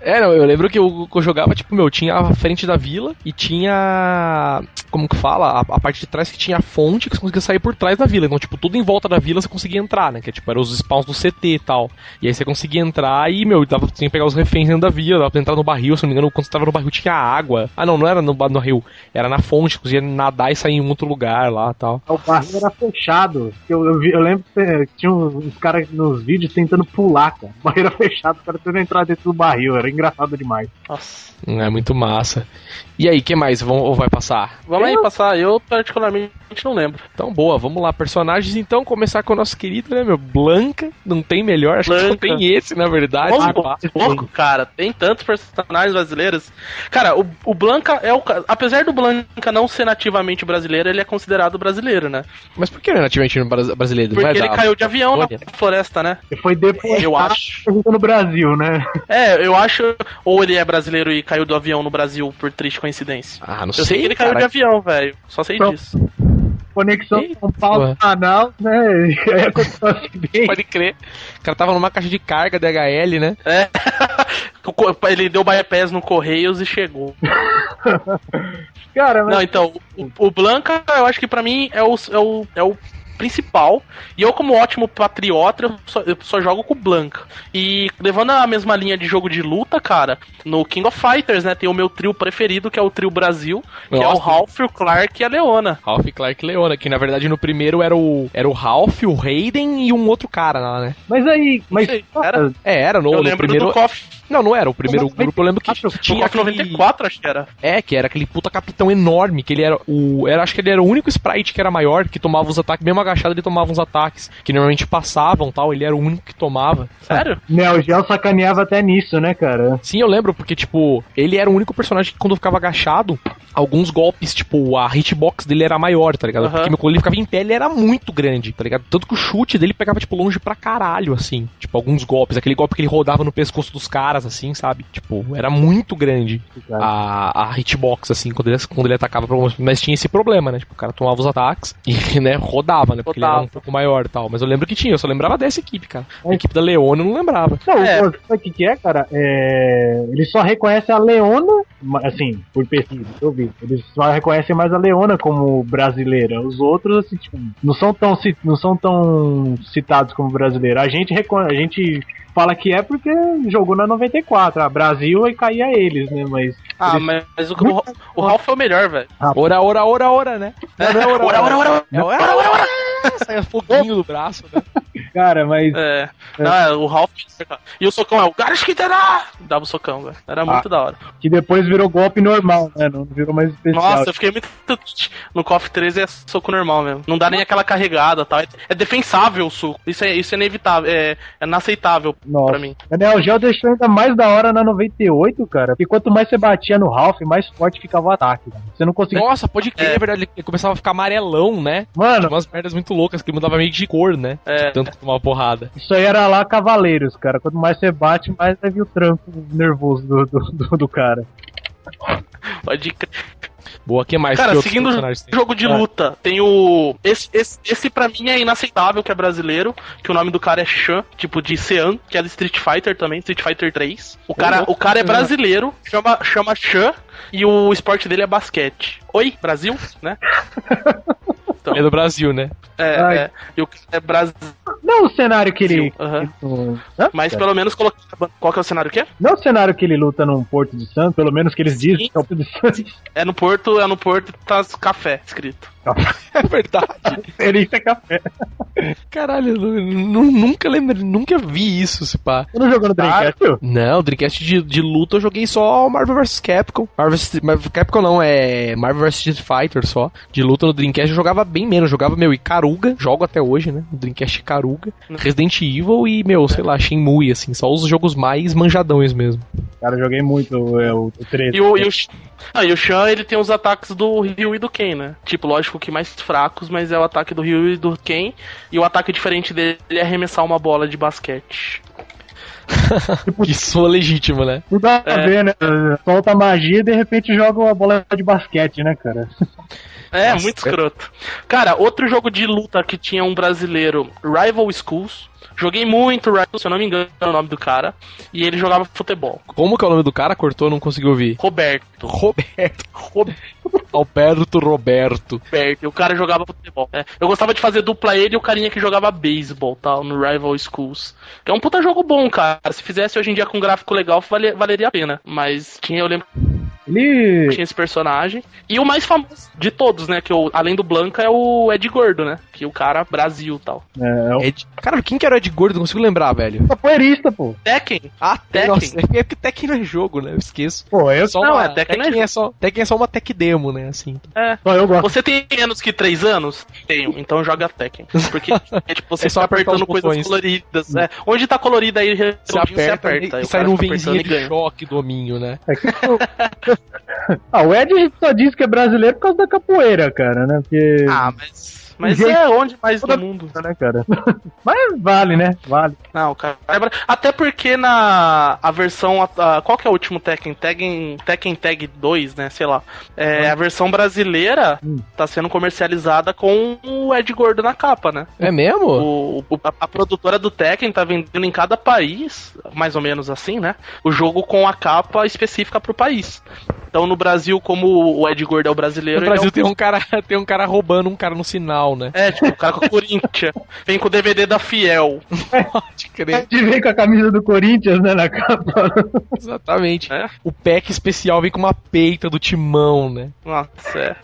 É, não, eu lembro que eu, que eu jogava, tipo, meu, tinha a frente da vila e tinha. Como que fala? A, a parte de trás que tinha a fonte que você conseguia sair por trás da vila. Então, tipo, tudo em volta da vila você conseguia entrar, né? Que tipo, eram os spawns do CT e tal. E aí você conseguia entrar e, meu, dava, tinha que pegar os reféns dentro da vila, dava pra entrar no barril, se não me engano, quando você tava no barril tinha água. Ah, não, não era no, no rio, era na fonte, conseguia nadar e sair em outro lugar lá tal. O barril era fechado. Eu, eu, eu lembro que eh, tinha uns, caras nos vídeos tentando pular, cara. O barril era fechado, os caras tentando entrar dentro do barril. Era engraçado demais. nossa. É muito massa. E aí, que mais? Vão, ou vai passar? Vamos aí passar. Eu, particularmente, não lembro. Então, boa, vamos lá. Personagens, então, começar com o nosso querido, né, meu? Blanca, não tem melhor, acho que só Blanca. tem esse, na verdade. Passa. pouco, cara. Tem tantos personagens brasileiros. Cara, o, o Blanca é o. Apesar do Blanca não ser nativamente brasileiro, ele é considerado brasileiro, né? Mas por que não é nativamente brasileiro? Não Porque é ele caiu de avião na floresta, né? E foi depois Eu acho. no Brasil, né? É, eu acho. Ou ele é brasileiro e caiu do avião no Brasil por triste coincidência. Ah, não Eu sei, sei que ele caiu cara. de avião, velho. Só sei Não. disso. conexão Eita, São Paulo canal, né? Aí aconteceu um acidente. Pode crer. O cara tava numa caixa de carga DHL, né? É. Ele deu bypass no Correios e chegou. Cara, mas Não, então, o, o Blanca, eu acho que pra mim é o, é o, é o principal. E eu, como ótimo patriota, eu só, eu só jogo com o Blanca. E levando a mesma linha de jogo de luta, cara, no King of Fighters, né, tem o meu trio preferido, que é o trio Brasil, que é o Nossa. Ralph, o Clark e a Leona. Ralph Clark e Leona, que na verdade no primeiro era o, era o Ralph, o Hayden e um outro cara lá, né? Mas aí, mas sei, era? É, era no, eu no lembro primeiro. do. Não, não era. O primeiro grupo eu lembro que 94, tinha aquele... 94, acho que era. É, que era aquele puta capitão enorme, que ele era o. Era, acho que ele era o único sprite que era maior, que tomava os ataques, mesmo agachado ele tomava uns ataques, que normalmente passavam tal, ele era o único que tomava. Sério? Neo Geo sacaneava até nisso, né, cara? Sim, eu lembro, porque, tipo, ele era o único personagem que quando ficava agachado, alguns golpes, tipo, a hitbox dele era maior, tá ligado? Aham. Porque quando ele ficava em pé, ele era muito grande, tá ligado? Tanto que o chute dele pegava, tipo, longe pra caralho, assim. Tipo, alguns golpes. Aquele golpe que ele rodava no pescoço dos caras, assim, sabe? Tipo, era muito grande a, a hitbox, assim, quando ele, quando ele atacava. Mas tinha esse problema, né? Tipo, o cara tomava os ataques e, né, rodava, né? Porque ele era um Rodava. pouco maior e tal. Mas eu lembro que tinha, eu só lembrava dessa equipe, cara. A Mas- equipe da Leona eu não lembrava. Não, É. o- sabe o que, que é, cara? É, ele só reconhece a Leona, assim, por pesquisa, eu vi. Eles só reconhecem mais a Leona como brasileira. Os outros, assim, tipo, não são tão, não são tão citados como brasileira. A gente, recon- a gente fala que é porque jogou na 94. A Brasil e caía eles, né? Mas. Ah, eles- mas, mas o, o, o Ralph é o melhor, velho. Ora, ora, ora, ora, né? Não, não é ora, Ora, ora, ora. É ora, ora, ora. Sai foguinho do braço, né? Cara, mas. É. Não, é, o Ralph. E o socão é o Garashkitana! Dava o socão, velho. Era Ah. muito da hora. Que depois virou golpe normal, né? Não virou mais especial. Nossa, eu fiquei muito. No KOF 13 é soco normal mesmo. Não dá nem aquela carregada tal. É, é defensável o soco. Isso é, isso é inevitável. É, é inaceitável Nossa. pra mim. A Neo Geo deixou ainda mais da hora na 98, cara. Porque quanto mais você batia no Ralph, mais forte ficava o ataque. cara. Você não conseguia. Nossa, pode crer, é verdade. Ele começava a ficar amarelão, né? Mano, Tinha umas merdas muito loucas que mudava meio de cor, né? É. De tanto que tomava porrada. isso aí era lá Cavaleiros, cara. Quanto mais você bate, mais vai vir o tranco nervoso do, do, do, do cara. Pode crer. Boa, que mais? Cara, que seguindo o jogo de É. luta, tem o. Esse, esse, esse pra mim é inaceitável, que é brasileiro, que o nome do cara é Shan, tipo de Sean, que é do Street Fighter também, Street Fighter 3. O cara, o cara é brasileiro, chama, chama Shan, e o esporte dele é basquete. Oi, Brasil, né? É do Brasil, né? É, Ai. é. E o é Brasil. Não o cenário que ele. Que- Hã? Mas pelo menos colocar. Qual que é o cenário que é? Não o cenário que ele luta num Porto de Santos, pelo menos que eles dizem que é o Porto de Santos. É no Porto, é no Porto tá café escrito. É verdade. Ele é café. Caralho, nunca lembro, nunca vi isso, se pá. Você não jogou no Dreamcast? Não, Dreamcast de, de luta eu joguei só Marvel vs Capcom. Marvel, vs- Marvel Capcom não, é Marvel vs Street Fighter só. De luta no Dreamcast eu jogava bem menos. Eu jogava, meu, Icaruga, jogo até hoje, né? Dreamcast Icaruga. Resident Evil e, meu, sei lá, Shenmue, assim. Só os jogos mais manjadões mesmo. Cara, eu joguei muito é, o, o 13. E o, e o, ah, e o Shan, ele tem os ataques do Ryu e do Ken, né? Tipo, lógico que mais fracos, mas é o ataque do Ryu e do Ken. E o ataque diferente dele é arremessar uma bola de basquete. Isso é legítimo, né? Tudo a É. ver, né? Solta a magia e de repente joga uma bola de basquete, né, cara? É, Nossa, muito escroto. Cara, outro jogo de luta que tinha um brasileiro, Rival Schools. Joguei muito Rival, se eu não me engano é o nome do cara. E ele jogava futebol. Como que é o nome do cara? Cortou, não consegui ouvir. Roberto. Roberto. Roberto. Alberto Roberto. E o cara jogava futebol. É, eu gostava de fazer dupla ele e o carinha que jogava beisebol, tal, no Rival Schools. Que é um puta jogo bom, cara. Se fizesse hoje em dia com um gráfico legal, vale- valeria a pena. Mas tinha, eu lembro Ele. tinha esse personagem. E o mais famoso de todos, né? Que eu, além do Blanca é o Ed Gordo, né? Que o cara Brasil tal. É, é Ed... Cara, quem que era o Ed Gordo? Não consigo lembrar, velho. capoeirista, pô. Tekken. Ah, Tekken. Nossa, é porque Tekken não é jogo, né? Eu esqueço. Pô, eu Só Não, uma, é, Tekken Tekken, é é só, Tekken é só uma tech demo, né? Assim. É. eu gosto. Você tem menos que 3 anos? Tenho, então joga Tekken. Porque é, tipo, você É só apertar apertando coisas botões. coloridas. É. Onde tá colorida aí, Você aperta, você aperta. e, Aí e sai num e de ganha. choque do hominho, né? É que eu- ah, o Ed só diz que é brasileiro por causa da capoeira, cara, né? Porque. Ah, mas. Mas é onde mais no mundo. né, cara? Mas vale, né? Vale. Não, cara. é Até porque na a versão. a- qual que é o último Tekken? Tekken, Tekken Tag 2, né? Sei lá. É, a versão brasileira Hum. tá sendo comercializada com o Ed Gordo na capa, né? É mesmo? O, o- a, a produtora do Tekken tá vendendo em cada país, mais ou menos assim, né? O jogo com a capa específica pro país. Então no Brasil, como o Ed Gordo é o brasileiro. No é Brasil o- tem um cara tem um cara roubando um cara no sinal, né? É, tipo, o cara com o Corinthians. Vem com o DVD da Fiel. Pode crer. De ver com a camisa do Corinthians, né, na capa. Exatamente. É? O pack especial vem com uma peita do timão, né? Nossa, é.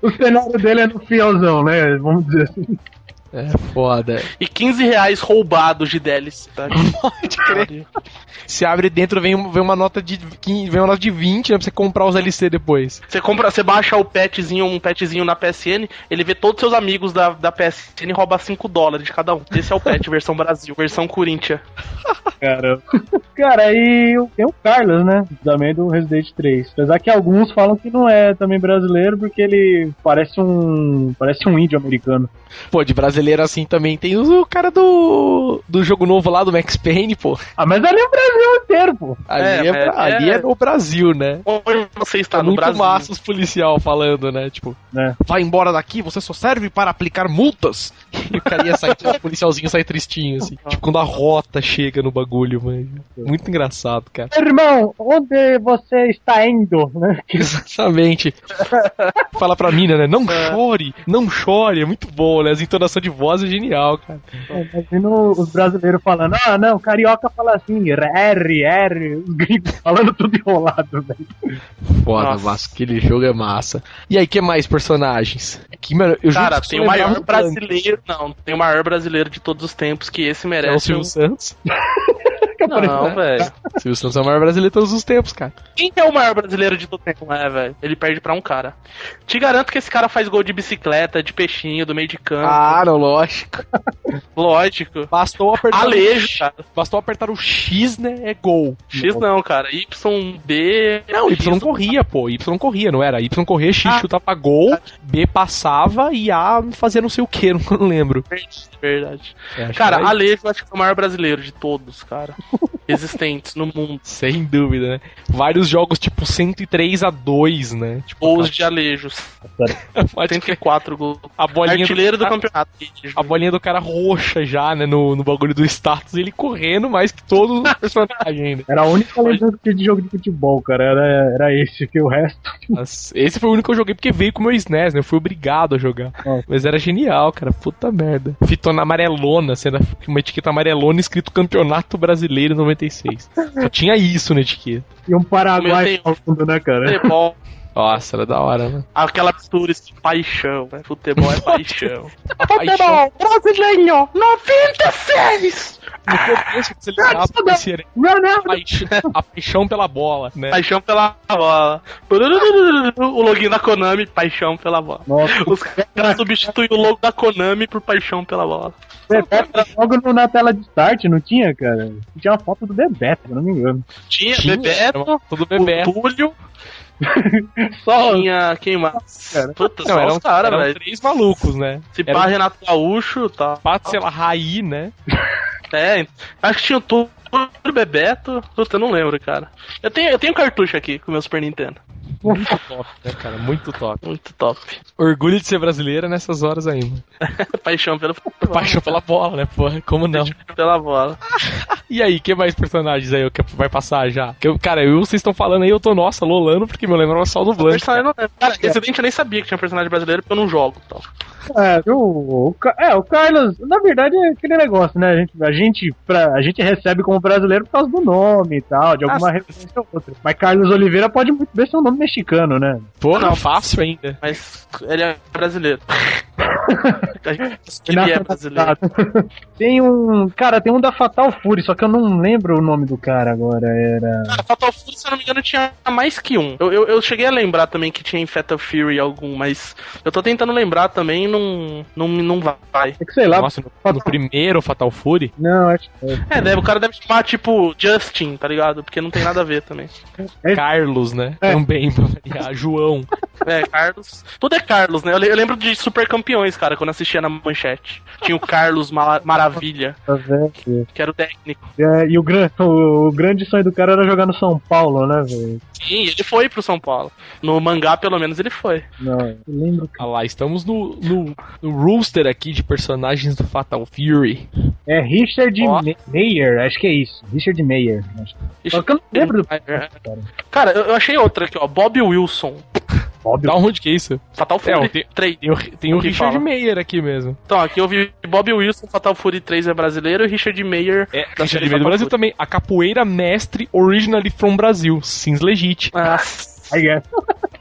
O cenário dele é no fielzão, né? Vamos dizer assim. É foda. E 15 reais roubados de DLC. Tá? Pode crer. Se abre dentro, vem, vem uma nota de 15, vem uma nota de 20, né? Pra você comprar os LC depois. Você compra, você baixa o petzinho, um petzinho na PSN, ele vê todos os seus amigos da, da PSN e rouba 5 dólares de cada um. Esse é o pet, versão Brasil, versão Corinthians. Cara, cara, e tem o Carlos, né? Também do Resident 3. Apesar que alguns falam que não é também brasileiro, porque ele parece um. Parece um índio americano. Pô, de brasileiro assim também tem o, cara do, do jogo novo lá do Max Payne, pô. Ah, mas ali é o Brasil inteiro, pô. Ali É, é, ali é- é no Brasil, né? Onde você está Tá no muito Brasil? massa os policial falando, né? Tipo, Né? vai embora daqui, você só serve para aplicar multas. E o cara ia sair, o policialzinho sai tristinho, assim. Tipo, quando a rota chega no bagulho, mano. Muito engraçado, cara. Irmão, onde você está indo? Né? Exatamente. Fala pra mina, né? Não chore, não chore. É muito bom, né? As entonações de voz é genial, cara. Imagina os brasileiros falando, ah, não, carioca fala assim, R, R, os gringos falando tudo enrolado, velho. Foda, Nossa. mas aquele jogo é massa. E aí, que mais personagens? Que, mano, eu juro Cara, tem o maior brasileiro. Não, tem o maior brasileiro de todos os tempos que esse que É o merece. Silvio um... Santos. Não, velho. Silvio Santos é o maior brasileiro de todos os tempos, cara. Quem que é o maior brasileiro de todo tempo? É, velho. Ele perde pra um cara. Te garanto que esse cara faz gol de bicicleta, de peixinho, do meio de campo. Ah, não, lógico. Lógico. Bastou apertar, Alejo, cara. o, bastou apertar o X, né? É gol. X não, cara. Y, B. Não, Y não corria, pô. Y não corria, não era? Y corria, X Ah. chutava gol, B passava e A fazia não sei o que, não lembro. Verdade. É, Cara, Alejo eu acho que é o maior brasileiro de todos, cara. Existentes no mundo. Sem dúvida, né? Vários jogos tipo 103 a 2, né? Tipo, Gols de Alejos. pode crer. 104 gols. a bolinha Artilheiro do do, campeonato. a bolinha do cara roxa já, né? No, no bagulho do status, ele correndo mais que todos os personagens ainda. Era a única lembrança que tinha de jogo de futebol, cara, era, era esse, que o resto... Mas esse foi o único que eu joguei porque veio com o meu SNES, né? Eu fui obrigado a jogar. Nossa. Mas era genial, cara. Puta merda. Fitona amarelona, sendo uma etiqueta amarelona escrito Campeonato Brasileiro 96. Só tinha isso na etiqueta. E um Paraguai ao fundo, né, cara? Futebol. Nossa, era da hora, né? Aquela mistura de paixão, né? Futebol é paixão. Paixão. brasileiro 96! No começo, você ligava Ronaldo! paixão, a paixão pela bola, né? Paixão pela bola. O login da Konami, paixão pela bola. Nossa, Os caras substituem o logo da Konami por paixão pela bola. O Bebeto era logo no- na tela de start, não tinha, cara? Tinha uma foto do Bebeto, se eu não me engano. Tinha, Tinha, Bebeto, Tudo o Bebeto. Túlio, Só tinha quem mais? Cara. Puta, Não, só eram, os caras, eram velho. três malucos, né? Se pá, Renato Gaúcho, tá. Pato, sei lá, Raí, né? É, acho que tinha o Túlio, Bebeto. Puta, eu não lembro, cara. Eu tenho, eu tenho cartucho aqui com o meu Super Nintendo. Muito top, né, cara? Muito top. Muito top. Orgulho de ser brasileira nessas horas aí, mano. Paixão pelo Paixão pela bola, né, porra? Como não? pela bola. E aí, que mais personagens aí que vai passar já? Que eu- cara, eu, vocês estão falando aí, eu tô, nossa, lolando, porque meu lembro era só do Blank. Personagem não. Cara, Resident eu nem sabia que tinha personagem brasileiro porque eu não jogo então. tal. É, o, é, o Carlos, na verdade é aquele negócio, né? A gente, a gente, pra, a gente recebe como brasileiro por causa do nome e tal, de alguma Ah, referência ou outra. Mas Carlos Oliveira pode muito bem ser um nome mexicano, né? Porra, Não. fácil ainda. Mas ele é brasileiro. Que é brasileiro. Tem um. Cara, tem um da Fatal Fury, só que eu não lembro o nome do cara agora. Era. Cara, Fatal Fury, se eu não me engano, tinha mais que um. Eu, eu, eu cheguei a lembrar também que tinha em Fatal Fury algum, mas eu tô tentando lembrar também e não, não, não vai. É que sei lá. Nossa, no, no primeiro Fatal Fury, Não, acho que é. É, deve, o cara deve chamar tipo Justin, tá ligado? Porque não tem nada a ver também. É. Carlos, né? É. Também, pra variar. João. É, Carlos. Tudo é Carlos, né? Eu, eu lembro de Super Campeões, cara, quando assistia na manchete. Tinha o Carlos Mala- Maravilha, Tá que era o técnico. É, e o, gran, o, o grande sonho do cara era jogar no São Paulo, né, velho? Sim, ele foi pro São Paulo. No mangá, pelo menos, ele foi. Não, eu lembro. Ah lá, estamos no, no, no roster aqui de personagens do Fatal Fury. É Richard Ó. Me- Meyer, acho que é isso. Richard Meyer. Acho. Ixi, Só que eu não lembro do. Cara, eu, eu achei outra aqui, ó. Bob Wilson. Da onde que é isso? Fatal É, Fury tem- 3. Tem o, tem o Richard fala. Meyer aqui mesmo. Então, aqui eu vi Bob Wilson, Fatal Fury 3 é brasileiro e Richard Meyer. É, da Richard Meyer do Brasil Fury. também. A capoeira mestre originally from Brasil. Sims legit. Ah.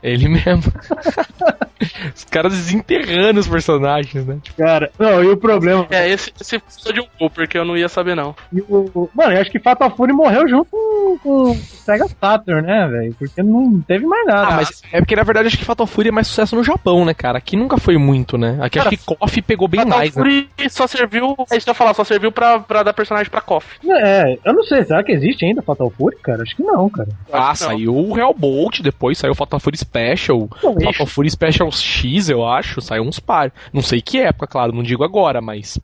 Ele mesmo. Os caras desenterrando os personagens, né? Tipo, Cara, não, e o problema. é, esse, esse precisa de um gol, porque eu não ia saber, não. e o- mano, eu acho que Fatal Fury morreu junto com, com o Sega Saturn, né, velho? Porque não teve mais nada. Ah, mas é porque na verdade acho que Fatal Fury é mais sucesso no Japão, né, cara? Aqui nunca foi muito, né? Aqui Cara, acho que KOF pegou bem Fatal mais, né? Fury só serviu. É isso que eu ia falar, só serviu pra, pra dar personagem pra KOF. É, eu não sei, será que existe ainda Fatal Fury, cara? Acho que não, cara. Ah, saiu o Real Bolt, depois saiu Fatal Fury Special. Não, Fatal Fury Special X, eu acho, saiu uns par. Não sei que época, claro, não digo agora, mas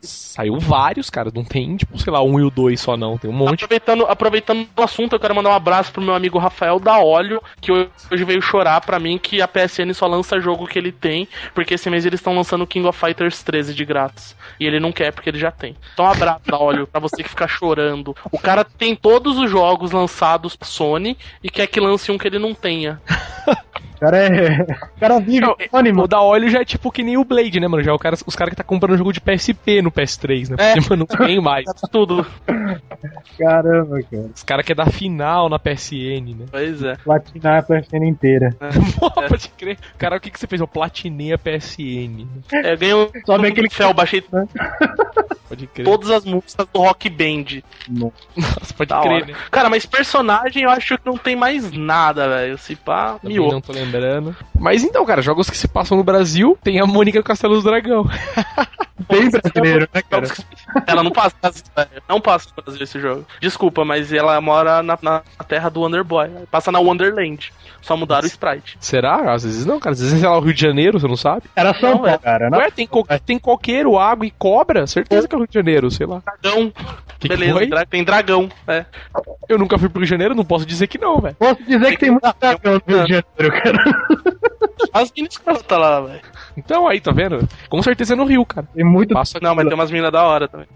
saiu vários, cara. Não tem, tipo, sei lá, um e o dois só não, tem um monte. Aproveitando, aproveitando o assunto, eu quero mandar um abraço pro meu amigo Rafael da Óleo, que hoje veio chorar pra mim que a PSN só lança jogo que ele tem, porque esse mês eles estão lançando King of Fighters 13 de grátis. E ele não quer porque ele já tem. Então, um abraço da Óleo pra você que fica chorando. O cara tem todos os jogos lançados pra Sony e quer que lance um que ele não tenha. O cara é. O cara vive Não, ânimo. O da óleo já é tipo que nem o Blade, né, mano? Já é o cara, os caras que tá comprando jogo de PSP no PS3, né? É. Porque, mano, não tem mais. Tudo. Caramba, cara. Os caras querem dar final na PSN, né? Pois é. Platinar a PSN inteira. Pô, Pode crer. Cara, o que, que você fez? Eu platinei a PSN. é eu ganhei um Sobe aquele fel, baixei Pode crer. todas as músicas do Rock Band. Nossa, pode Da crer, hora. né? Cara, mas personagem eu acho que não tem mais nada, velho. Se pá, miou. não tô lembrando. Mas então, cara, jogos que se passam no Brasil, tem a Mônica do Castelo do Dragão. Bem brasileiro, né, cara? Ela não passa no Brasil, velho. Não passa no Brasil esse jogo. Desculpa, mas ela mora na, na terra do Wonderboy. Passa na Wonderland. Só mudaram o sprite. Será? Às vezes não, cara. Às vezes é lá o Rio de Janeiro, você não sabe? Era São Não, Paulo, é. cara. Não, Ué, tem, co tem coqueiro, água e cobra? Certeza que é o Rio de Janeiro, sei lá. Dragão. Que que Beleza, foi? dra- tem dragão. É. Eu nunca fui pro Rio de Janeiro, não posso dizer que não, velho. Posso dizer que tem muito dragão no Rio de Janeiro, cara. As minas escrotas lá, velho. Então aí, tá vendo? Com certeza é no Rio, cara. Tem muito. Passa Não, mas tem umas minas da hora também.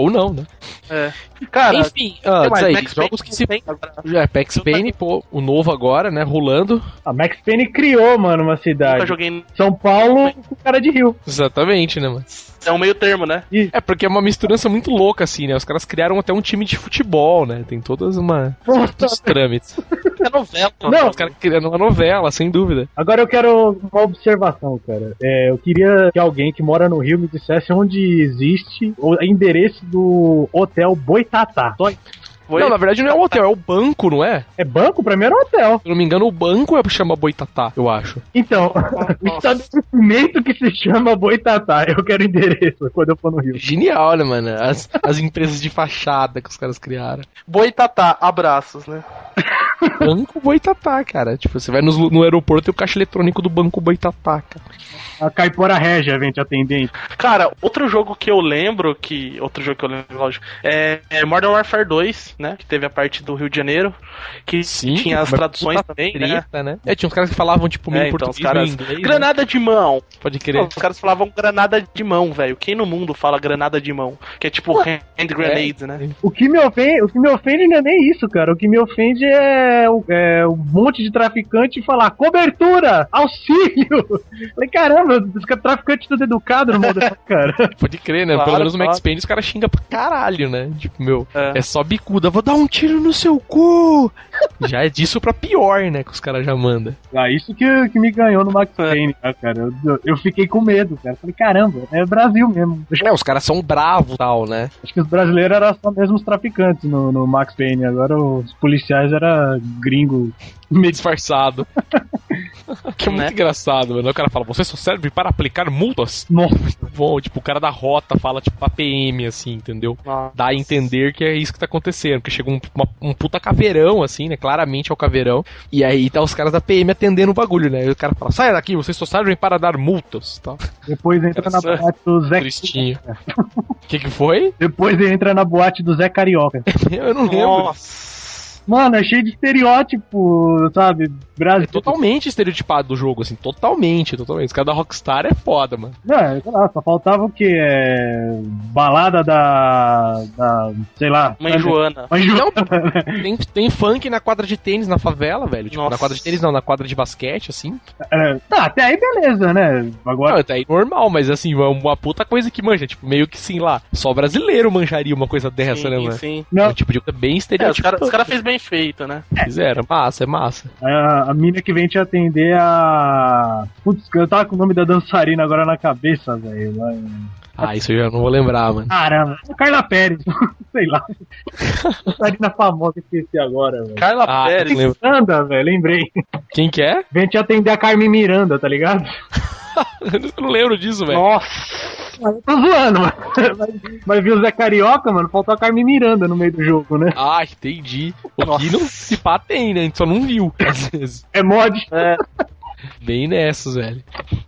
Ou não, né? É. Cara, Enfim, ah, diz aí, Max jogos Payne que se. tem agora. Já é Pax Payne, pô, o novo agora, né? Rolando. A Max Payne criou, mano, uma Nunca cidade. joguei. São Paulo com cara de Rio. Exatamente, né, mano? É um meio termo, né? É porque é uma misturança muito louca, assim, né? Os caras criaram até um time de futebol, né? Tem todas uma. Todos os trâmites. É novela. Não, Os caras criaram uma novela, sem dúvida. Agora eu quero uma observação, cara. É, eu queria que alguém que mora no Rio me dissesse onde existe o endereço do hotel Boitatá. Só- Foi- Não, na verdade não é um hotel, é o banco, não é? É banco? Pra mim era um hotel. Se eu não me engano, o banco é chama Boitatá, eu acho. Então, o estabelecimento que se chama Boitatá. Eu quero endereço quando eu for no Rio. Genial, né, mano? As, as empresas de fachada que os caras criaram. Boitatá, abraços, né? Banco Boitatá, cara. Tipo, você vai nos- no, aeroporto e o caixa eletrônico do Banco Boitatá, cara. A Caipora Regia, vende atendente. Cara, outro jogo que eu lembro, que. Outro jogo que eu lembro, lógico, é, é Modern Warfare 2, né? Que teve a parte do Rio de Janeiro. Que tinha as traduções também, né? treta, né? É, tinha uns caras que falavam, tipo, meio É, então, português, os caras- inglês. né? Granada de mão! Pode Não, crer. os caras falavam granada de mão, velho. Quem no mundo fala granada de mão? Que é tipo hand grenades, né? O que me ofende, o que me ofende não é nem isso, cara. O que me ofende é, o- é um monte de traficante falar cobertura, auxílio. Falei, caramba, esse cara- traficante tudo educado no mundo, cara. Pode crer, né? Claro, Pelo menos no Max. Payne os caras xingam pra caralho, né? Tipo, meu, É. é só bicuda, vou dar um tiro no seu cu! já é disso pra pior, né? Que os caras já mandam. Ah, isso que, que me ganhou no Max É. Payne, tá, cara. Eu, eu- fiquei com medo, cara. Falei, caramba, é Brasil mesmo. É, os caras são bravos e tal, né? acho que os brasileiros eram só mesmo os traficantes no, no Max Payne. Agora os policiais eram gringo. Meio disfarçado. que é muito Né? engraçado, mano. O cara fala, você só serve para aplicar multas? Nossa. Muito bom, tipo, o cara da rota fala, tipo, a PM, assim, entendeu? Nossa. Dá a entender que é isso que tá acontecendo, porque chega um, uma- um puta caveirão, assim, né? Claramente é o caveirão. E aí tá os caras da PM atendendo o bagulho, né? E o cara fala, saia daqui, vocês só servem para dar multas, tá? Depois entra na boate do Zé. Tristinho. O que que foi? Depois entra na boate do Zé Carioca. Eu não lembro. Nossa. Mano, é cheio de estereótipo, sabe? Brasil. É totalmente estereotipado do jogo, assim, totalmente, totalmente. Os caras da Rockstar é foda, mano. Não, sei lá, só faltava o quê? É... Balada da. da. sei lá. Mãe Joana. Mãe Joana. Tem, tem funk na quadra de tênis na favela, velho. Tipo, Nossa. na quadra de tênis não, na quadra de basquete, assim. É, tá, até aí beleza, né? Agora. Não, tá aí normal, mas assim, é uma puta coisa que manja. Tipo, meio que sim lá. Só brasileiro manjaria uma coisa dessa, né, Sim, mano? sim. É Não, um tipo de coisa bem É, os estereotipado. caras cara fez bem feito, né? Fizeram, massa, é massa. a, a mina que vem te atender a. Putz, eu tava com o nome da dançarina agora na cabeça, velho. Ah, isso eu já não vou lembrar, mano. Caramba, Carla Pérez, sei lá. Dançarina famosa, esqueci agora, velho. Carla Ah, Pérez. Miranda, velho, lembrei. Quem que é? Vem te atender a Carmen Miranda, tá ligado? Eu não lembro disso, velho. Nossa. Eu tô zoando, mano. Mas, mas viu o Zé Carioca, mano, faltou a Carmen Miranda no meio do jogo, né? Ah, entendi. O que não se pá tem, né? A gente só não viu, às vezes. É mod. É, Bem nessas, velho.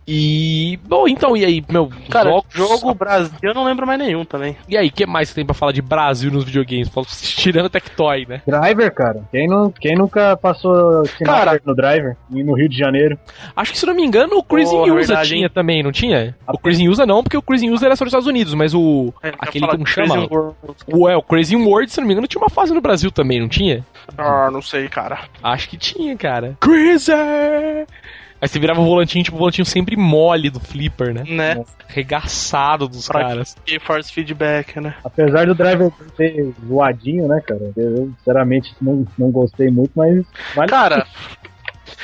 E. Bom, então, e aí, meu. cara, jogos- jogo Brasil eu não lembro mais nenhum também. E aí, o que mais que tem pra falar de Brasil nos videogames? Fala- Tirando Tectoy, né? Driver, cara. Quem, não, quem nunca passou Cara. no Driver? E no Rio de Janeiro? Acho que, se não me engano, o Cruising Porra, User verdade, tinha hein? também, não tinha? O Cruising User não, porque o Cruising User era só nos Estados Unidos, mas o. É, Aquele como Crazy chama? World. O, é, o Crazy World, se não me engano, tinha uma fase no Brasil também, não tinha? Ah, não sei, cara. Acho que tinha, cara. Crazy! Aí você virava o volantinho, tipo, o volantinho sempre mole do flipper, né? Né? Regaçado dos Pra caras. E force feedback, né? Apesar do Driver ser zoadinho, né, cara? Eu, sinceramente, não, não gostei muito, mas vale Cara,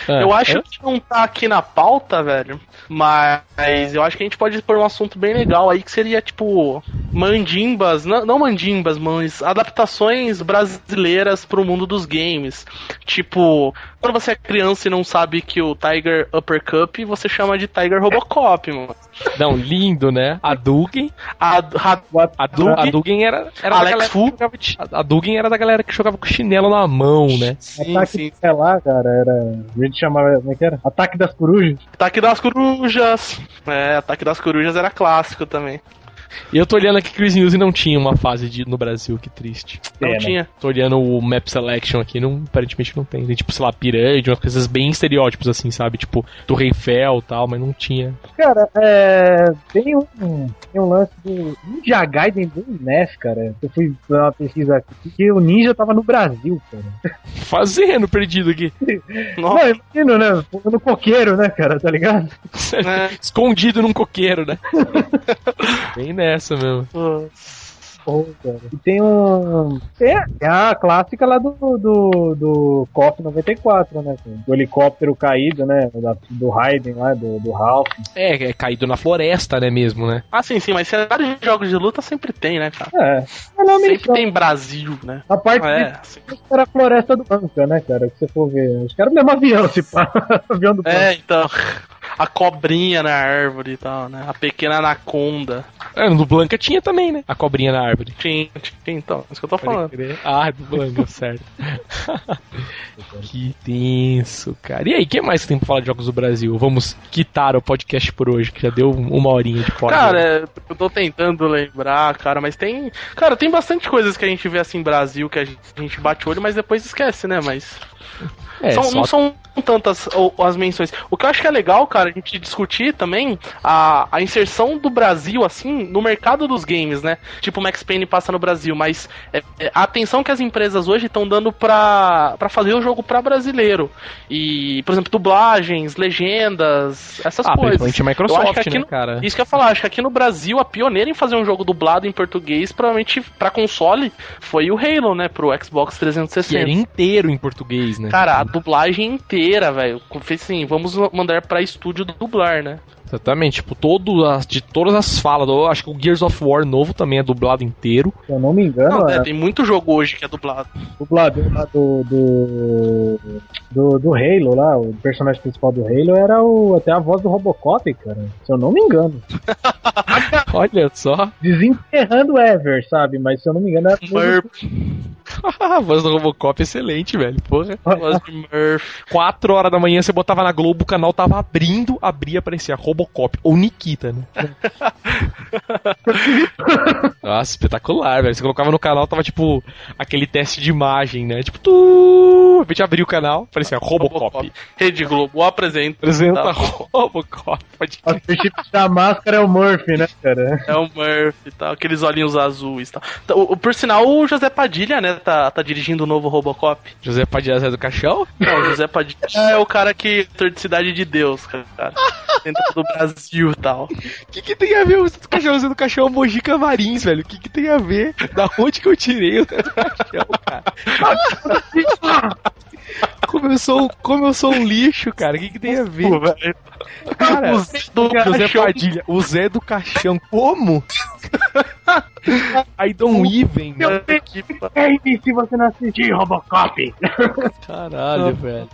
Ah, eu acho é? que não tá aqui na pauta, velho. Mas eu acho que a gente pode pôr um assunto bem legal aí que seria tipo mandimbas, não, não mandimbas, mas adaptações brasileiras pro mundo dos games. Tipo, quando você é criança e não sabe que o Tiger Upper Cup, você chama de Tiger Robocop, mano. Não, lindo, né? A Dugan. A, a? A, a Dugan era, era da Alex galera Fu? que jogava de- A Dugan era da galera que jogava com chinelo na mão, né? sim, Ataque, sim. sei lá, cara, era. A gente chamava. Como é que era? Ataque das corujas. Ataque das Corujas. É, Ataque das Corujas era clássico também. E eu tô olhando aqui que Cruise News não tinha uma fase de, no Brasil, que triste. Não Pena. tinha. Tô olhando o Map Selection aqui, não, aparentemente não tem. Tem tipo, sei lá, pirâmide, umas coisas bem estereótipos assim, sabe? Tipo, Torre Eiffel e tal, mas não tinha. Cara, é. Tem um, tem um lance do Ninja Gaiden do NES, cara. Eu fui dar uma pesquisa aqui, que o Ninja tava no Brasil, cara. Fazendo perdido aqui. Nossa, Não, imagina, né? No coqueiro, né, cara? Tá ligado? né? Escondido num coqueiro, né? bem nessa mesmo. E tem um. Tem a, tem a clássica lá do, do, do KOF 94, né? cara? Do helicóptero caído, né? Da- do Raiden lá, do, do Ralph. É, é caído na floresta, né, mesmo, né? Ah, sim, sim, mas cenário de jogos de luta sempre tem, né, cara? É. É Sempre tem Brasil, né? A parte É, de era a floresta do Banca, né, cara? Que você for ver. Os caras mesmo avião, se pá. avião do Banca. é, então. A cobrinha na árvore e tal, né? A pequena anaconda. É, no Blanca tinha também, né? A cobrinha na árvore. Tinha, tinha, então, é isso que eu tô falando. Ah, do Blanca, certo. que tenso, cara. E aí, o que mais que tem pra falar de jogos do Brasil? Vamos quitar o podcast por hoje, que já deu uma horinha de podcast. Cara, é, eu tô tentando lembrar, cara, mas tem. Cara, tem bastante coisas que a gente vê assim Brasil que a gente bate o olho, mas depois esquece, né? Mas. É, são- só Não são tantas as menções. O que eu acho que é legal, cara, a gente discutir também a, a inserção do Brasil, assim, no mercado dos games, né? Tipo, o Max Payne passa no Brasil, mas é, é, a atenção que as empresas hoje estão dando pra, pra fazer o jogo pra brasileiro. E, por exemplo, dublagens, legendas, essas Ah, coisas. principalmente Microsoft, que aqui né, no- cara? Isso que eu ia falar, acho que aqui no Brasil a pioneira em fazer um jogo dublado em português, provavelmente pra console, foi o Halo, né? Pro Xbox Que 360. era inteiro em português, né? Cara, a dublagem inteira, velho. Fez assim, vamos mandar pra estúdio dublar, né? Exatamente, tipo, todo as, de todas as falas, eu acho que o Gears of War novo também é dublado inteiro. Se eu não me engano, Não, é, é tem muito jogo hoje que é dublado. o dublador lá do, do, do. do Halo lá, o personagem principal do Halo era o, até a voz do Robocop, cara. Se eu não me engano. Olha só. Desenterrando o Ever, sabe? Mas se eu não me engano era. a voz do Robocop é excelente, velho. Porra. voz de Murph. 4 horas da manhã você botava na Globo, o canal tava abrindo, abria, aparecia Robocop. Ou Nikita, né? Nossa, espetacular, velho. Você colocava no canal, tava tipo aquele teste de imagem, né? Tipo, tu. De repente abria o canal, aparecia Robocop. Robocop. Rede Globo, apresenta. Apresenta Tá. Robocop. Pode O arquétipo da máscara é o Murphy, né, cara? É o Murphy e tal, aqueles olhinhos azuis e tal. Então, o- o- por sinal, o José Padilha, né, tá, tá dirigindo o novo Robocop. José Padilha Zé do Caixão? Não, José Padilha é o cara que ator de Cidade de Deus, cara. Dentro do Brasil e tal. O que, que tem a ver o Zé do Caixão? O Zé do Caixão é o Mojica Marins, velho. O que, que tem a ver? Da onde que eu tirei o do Caixão, cara? Como eu sou, como eu sou um lixo, cara. O que, que tem a ver? Cara, O Zé do José Caixão. Padilha, o Zé do Caixão. Como? I don't even. Meu que E se você não assistir Robocop? Caralho, velho.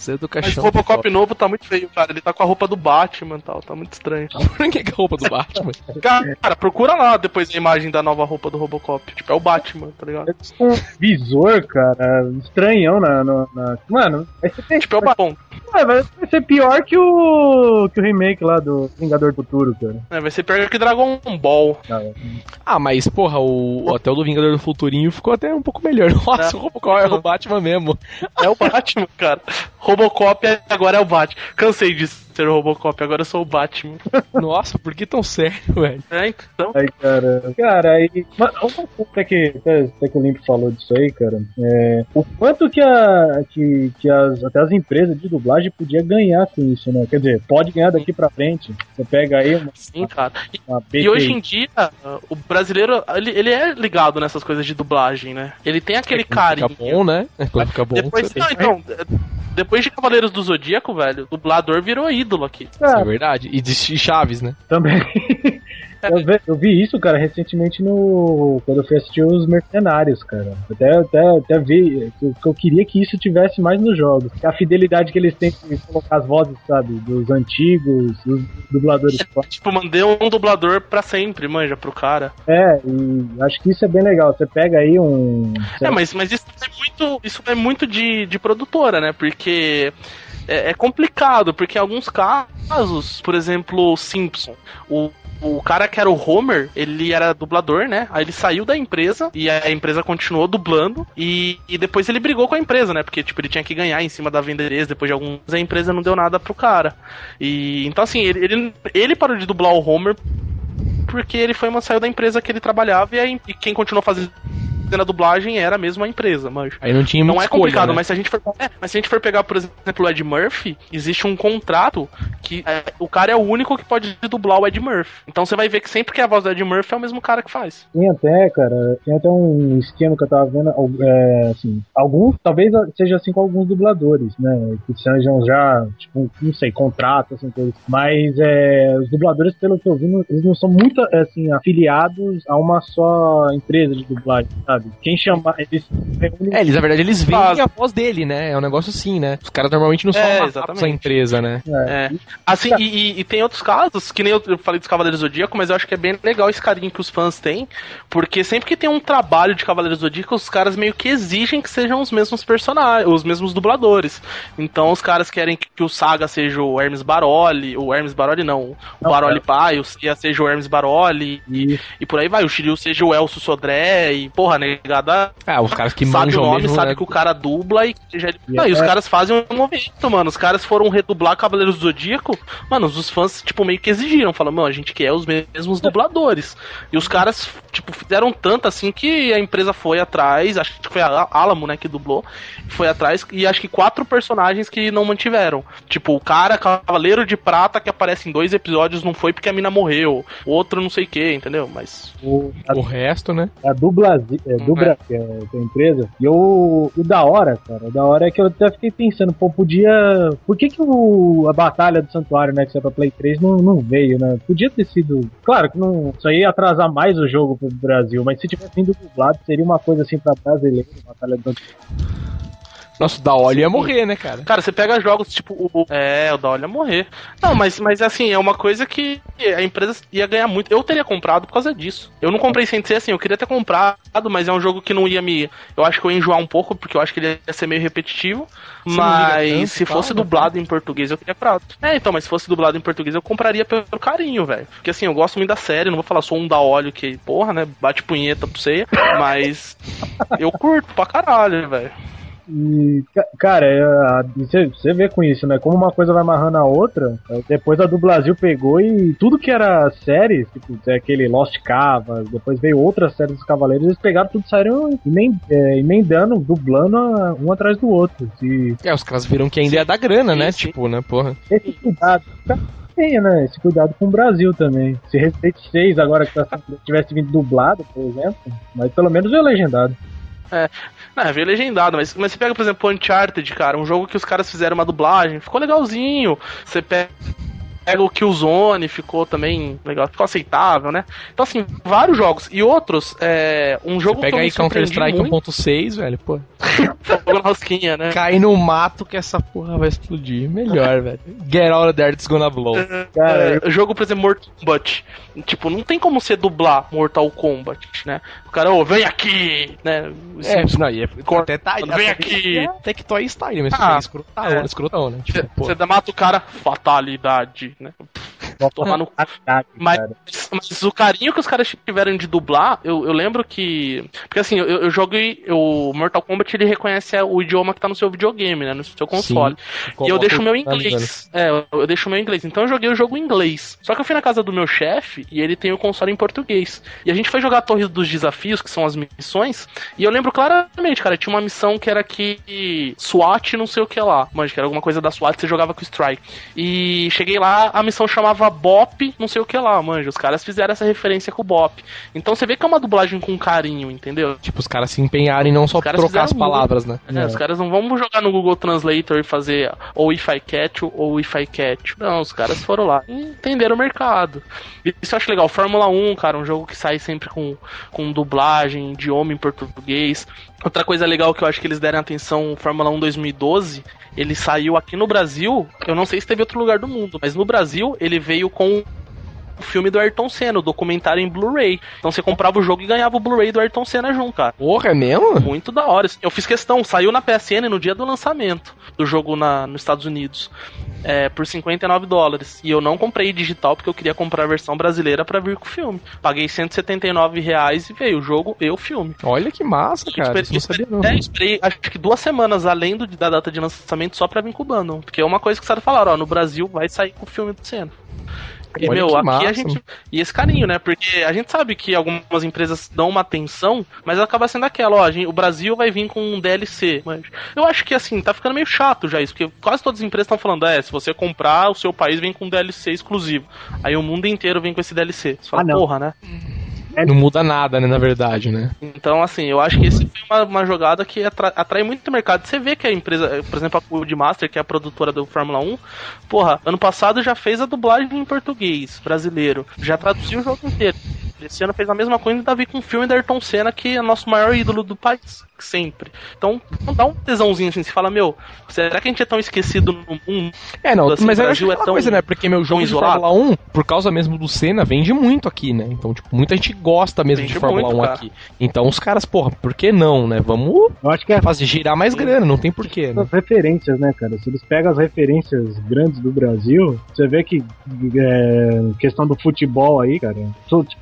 Zé do Mas Caixão. o Robocop novo tá muito feio, cara. Ele tá com a roupa do Batman e tal, tá muito estranho. Por que é a roupa do Batman? Cara, procura lá depois a imagem da nova roupa do Robocop. Tipo, é o Batman, tá ligado? Um visor, cara, estranhão na. na, na- Mano, ser, Tipo, é o Batman. Vai, vai ser pior que o. que o remake lá do Vingador do Futuro, cara. É, vai ser pior que Dragon Ball. Ah, mas, porra, o, o Hotel do Vingador do Futurinho ficou até um pouco melhor. Nossa, É. o Robocop é o Batman mesmo. É o Batman, cara. Robocop é- agora é o Batman. Cansei de ser o Robocop, agora eu sou o Batman. Nossa, por que tão sério, velho? É, então. Aí, cara. Cara, aí. Mas uma coisa até que, até, até que o Limpo falou disso aí, cara. É, o quanto que, a, que, que as, até as empresas de dublagem podiam ganhar com isso, né? Quer dizer, pode ganhar daqui pra frente. Você pega aí uma, Sim, cara. E, uma e hoje em dia, o brasileiro, ele, ele é ligado nessas coisas de dublagem, né? Ele tem aquele Quando carinho. Fica bom, né? Quando fica bom, Depois, não, então, é, depois de Cavaleiros do Zodíaco, velho, o dublador virou ídolo aqui. Isso é verdade. E de Chaves, né? também. Eu vi, eu vi isso, cara, recentemente no. Quando eu fui assistir os Mercenários, cara. Até, até, até vi que eu, que eu queria que isso tivesse mais nos jogos. A fidelidade que eles têm de colocar as vozes, sabe? Dos antigos, dos dubladores. Tipo, mandei um dublador pra sempre, manja, pro cara. É, e acho que isso é bem legal. Você pega aí um. É, mas, mas isso é muito, isso é muito de, de produtora, né? Porque é, é complicado, porque em alguns casos, por exemplo, Simpson, o, o cara que era o Homer, ele era dublador, né? Aí ele saiu da empresa e a empresa continuou dublando e, e depois ele brigou com a empresa, né? Porque, tipo, ele tinha que ganhar em cima da vendereza, depois de alguns a empresa não deu nada pro cara. E então, assim, ele, ele, ele parou de dublar o Homer porque ele foi uma saiu da empresa que ele trabalhava e, aí, e quem continuou fazendo a dublagem era mesmo a empresa, mas Aí não tinha não é escolha, complicado, né? mas se a gente for, é, mas se a gente for pegar, por exemplo, o Ed Murphy, existe um contrato que é, o cara é o único que pode dublar o Ed Murphy. Então você vai ver que sempre que é a voz do Ed Murphy é o mesmo cara que faz. Tem até, cara, tem até um esquema que eu tava vendo, é, assim, alguns, talvez seja assim com alguns dubladores, né, que sejam já, tipo, não sei, contratos, assim, coisas. mas é, os dubladores, pelo que eu vi, eles não são muito, assim, afiliados a uma só empresa de dublagem, sabe? Quem chama, eles reúnem É, eles, na verdade, eles Faz. a voz dele, né? É um negócio assim, né? Os caras normalmente não são É, exatamente. empresa, né? É. Assim, e, e- e tem outros casos, que nem eu, eu falei dos Cavaleiros do Zodíaco, mas eu acho que é bem legal esse carinho que os fãs têm, porque sempre que tem um trabalho de Cavaleiros do Zodíaco, os caras meio que exigem que sejam os mesmos personagens, os mesmos dubladores. Então os caras querem que, que o Saga seja o Hermes Baroli, o Hermes Baroli não, o Não, Baroli pai, o Cia seja o Hermes Baroli, e e por aí vai, o Shiryu seja o Elcio Sodré, e porra, negada Ah, os caras que sabe manjam o nome, mesmo, sabe né? que o cara dubla e já... E Não, e os é- caras fazem um movimento, mano. Os caras foram redublar Cavaleiros do Zodíaco. Mano, os fãs, tipo, meio que exigiram. Falaram, mano, a gente quer os mesmos dubladores. E os caras, tipo, fizeram tanto assim que a empresa foi atrás. Acho que foi a Alamo, né, que dublou. Foi atrás e acho que quatro personagens que não mantiveram. Tipo, o cara, Cavaleiro de Prata, que aparece em dois episódios, não foi porque a mina morreu. O outro não sei o que, entendeu? Mas. o, a, O resto, né? a, dublagi- é, do Brasil, é, da empresa. E eu, o da hora, cara, o da hora é que eu até fiquei pensando, pô, podia. Por que que o, a Batalha do Santuário, né, que saiu pra Play 3, não, não veio, né? Podia ter sido. Claro que não. Isso aí ia atrasar mais o jogo pro Brasil, mas se tivesse vindo dublado, seria uma coisa assim pra brasileiro, Batalha do Santuário. Nossa, o da Oli ia morrer, né, cara? Cara, você pega jogos tipo o. É, o da Oli ia morrer. Não, mas, mas assim, é uma coisa que a empresa ia ganhar muito. Eu teria comprado por causa disso. Eu não comprei sem ser assim, eu queria ter comprado, mas é um jogo que não ia me. Eu acho que eu ia enjoar um pouco, porque eu acho que ele ia ser meio repetitivo. Você mas tanto, se fosse fala, dublado em português, eu teria comprado. É, então, mas se fosse dublado em português, eu compraria pelo carinho, velho. Porque assim, eu gosto muito da série, não vou falar só um da óleo que, porra, né? Bate punheta pra você, mas eu curto pra caralho, velho. E, cara, é, você, você vê com isso, né? Como uma coisa vai amarrando a outra. É, depois a do Brasil pegou e tudo que era série, tipo, é aquele Lost Cavas, depois veio outras séries dos Cavaleiros, eles pegaram tudo, saíram emendando, dublando um atrás do outro. E... É, os caras viram que ainda ia dar grana, né? Sim. Tipo, né, porra. Esse cuidado. Tenha, né? Esse cuidado com o Brasil também. Se Respeito 6 agora que tá, tivesse vindo dublado, por exemplo, mas pelo menos veio legendado. É, não, é veio legendado, mas, mas você pega, por exemplo, Uncharted, cara, um jogo que os caras fizeram uma dublagem, ficou legalzinho. Você pega pega o Killzone, ficou também legal, ficou aceitável, né? Então, assim, vários jogos. E outros, é, um jogo Você pega aí Counter-Strike 1.6, velho, pô. Fogo na rosquinha, né? Cai no mato que essa porra vai explodir. Melhor, velho. Get out of there, it's gonna blow. É, Cara, é, jogo, por exemplo, Mortal Kombat. Tipo, não tem como você dublar Mortal Kombat, né? O cara, ô, oh, vem aqui, né? É, assim, não, é, até tá Vem aqui. É Tectoy Style, mas ah, escrotão, é. escrotão, né? Tipo, você mata o cara, fatalidade né? Tomar no... mas, mas, o carinho que os caras tiveram de dublar, eu, eu lembro que. Porque assim, eu, eu joguei. O Mortal Kombat ele reconhece o idioma que tá no seu videogame, né? No seu console. Sim, e eu deixo o meu inglês. É, eu, deixo o meu inglês. Então eu joguei o jogo em inglês. Só que eu fui na casa do meu chefe e ele tem o console em português. E a gente foi jogar a Torre dos Desafios, que são as missões. E eu lembro claramente, cara, tinha uma missão que era que SWAT não sei o que lá. Mas que era alguma coisa da SWAT, você jogava com Strike. E cheguei lá, a missão chamava Bop, não sei o que lá, manja. Os caras fizeram essa referência com o Bop. Então você vê que é uma dublagem com carinho, entendeu? Tipo, os caras se empenharem não só trocar as palavras, né? É, é, os caras não vão jogar no Google Translator e fazer ou if I catch ou if I catch. Não, os caras foram lá e entenderam o mercado. Isso eu acho legal. Fórmula 1, cara, um jogo que sai sempre com, com dublagem, idioma em português. Outra coisa legal que eu acho que eles deram atenção, Fórmula 1 2012, ele saiu aqui no Brasil, eu não sei se teve outro lugar do mundo, mas no Brasil ele veio com o filme do Ayrton Senna, o documentário em Blu-ray. Então você comprava o jogo e ganhava o Blu-ray do Ayrton Senna junto, cara. Porra, é mesmo? Muito da hora. Eu fiz questão, saiu na PSN no dia do lançamento do jogo na, nos Estados Unidos. É, por 59 dólares. E eu não comprei digital porque eu queria comprar a versão brasileira para vir com o filme. Paguei 179 reais e veio o jogo e o filme. Olha que massa, cara. Esperei, esperei, não. É, esperei acho que duas semanas além do, da data de lançamento só pra vir com o bundle. Porque é uma coisa que os caras falaram, ó, no Brasil vai sair com o filme do Senna. E, Olha meu, aqui massa. A gente. E esse carinho, né? Porque a gente sabe que algumas empresas dão uma atenção, mas acaba sendo aquela, ó, gente, o Brasil vai vir com um DLC. Mas eu acho que assim, tá ficando meio chato já isso, porque quase todas as empresas estão falando, é, se você comprar, o seu país vem com um DLC exclusivo. Aí o mundo inteiro vem com esse DLC. Você fala, ah, porra, né? É, não muda nada, né, na verdade, né? Então, assim, eu acho que esse foi uma, uma jogada que atrai, atrai muito o mercado. Você vê que a empresa, por exemplo, a Codemaster, que é a produtora do Fórmula 1, porra, ano passado já fez a dublagem em português brasileiro, já traduziu o jogo inteiro. Esse ano fez a mesma coisa e ainda vi com um filme da Ayrton Senna, que é nosso maior ídolo do país, sempre. Então, dá um tesãozinho assim, você fala, meu, será que a gente é tão esquecido no mundo? É, não, assim, mas o Brasil é tão coisa, né? Porque meu jogo de Fórmula 1, por causa mesmo do Senna, vende muito aqui, né? Então, tipo, muita gente gosta mesmo vende de Fórmula muito, 1 cara. aqui. Então, os caras, porra, por que não, né? Vamos Eu acho que é... fazer girar mais grana, não tem porquê, né? As referências, né, cara? Se eles pegam as referências grandes do Brasil, você vê que é, questão do futebol aí, cara,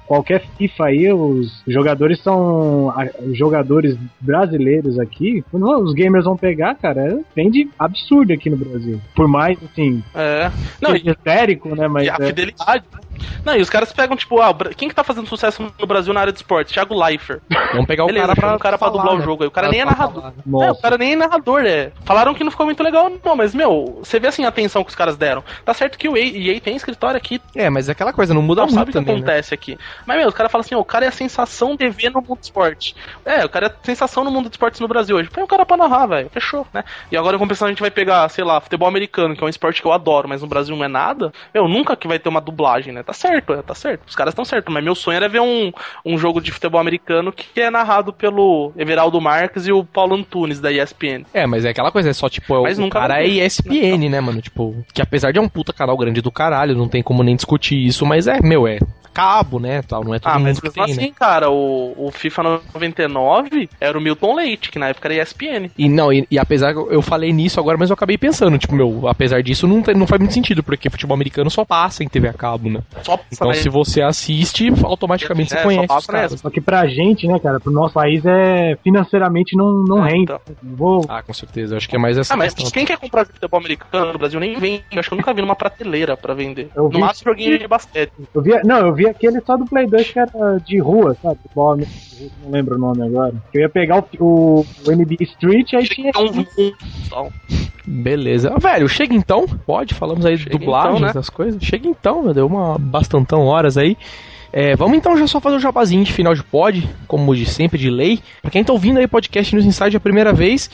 qualquer FIFA aí, os jogadores são jogadores brasileiros aqui, os gamers vão pegar, cara, vende absurdo aqui no Brasil. Por mais, assim, é. Não, histérico, né? Mas e a é... fidelidade, né? Não, e os caras pegam, tipo, ah, quem que tá fazendo sucesso no Brasil na área de esporte? Thiago Leifert. Vamos pegar o Beleza, cara pra, um cara pra falar, dublar né? o jogo aí. O cara nem é narrador. né? Nossa. É, o cara nem é narrador, é. Falaram que não ficou muito legal, não, mas, meu, você vê assim a atenção que os caras deram. Tá certo que o EA, tem escritório aqui, É, mas é aquela coisa, não muda não muito sabe o que também, né? acontece aqui. Mas, meu, os caras falam assim, ó, o cara é a sensação de ver no mundo do esporte. É, o cara é a sensação no mundo do esporte no Brasil hoje. Põe o cara pra narrar, velho. Fechou, né? E agora, em compensação, a gente vai pegar, sei lá, futebol americano, que é um esporte que eu adoro, mas no Brasil não é nada. Meu, nunca que vai ter uma dublagem, né? Tá certo, é, tá certo. Os caras estão certos, mas meu sonho era ver um, um jogo de futebol americano que é narrado pelo Everaldo Marques e o Paulo Antunes, da ESPN. É, mas é aquela coisa, é só tipo, é Mas o nunca cara é. ESPN, né, mano? Tipo, que apesar de é um puta canal grande do caralho, não tem como nem discutir isso, mas é, meu, é cabo, né, tal, não é todo Ah, mundo mas que mesmo tem, assim, né? cara, o, o FIFA 99 era o Milton Leite, que na época era ESPN. E não, e, e apesar que eu- falei nisso agora, mas eu acabei pensando, tipo, meu, apesar disso não, tem- não faz muito sentido, porque futebol americano só passa em TV a cabo, né? Só Então né? se você assiste, automaticamente É, você só conhece passa os caras. Só que pra gente, né, cara, pro nosso país é financeiramente não, não É, rende. então. Vou, Ah, com certeza, eu acho que é mais essa Ah, mas questão. quem quer comprar futebol americano no Brasil nem vende. Eu acho que eu nunca vi numa prateleira pra vender. Eu No vi- máximo joguinho de basquete. eu vi, não, eu vi aquele só do Play 2 que era de rua, sabe? Futebol, né? não lembro o nome agora. Eu ia pegar o, o, o NBA Street, aí tinha. Então, um- só. Beleza. Ah, Velho, chega então. Pode, falamos aí de Chega dublagens, então, né? das coisas. Chega então, meu, deu uma bastantão horas aí. É, vamos então já só fazer o jabazinho de final de pod, como de sempre, de lei. Pra quem tá ouvindo aí podcast News Inside a primeira vez,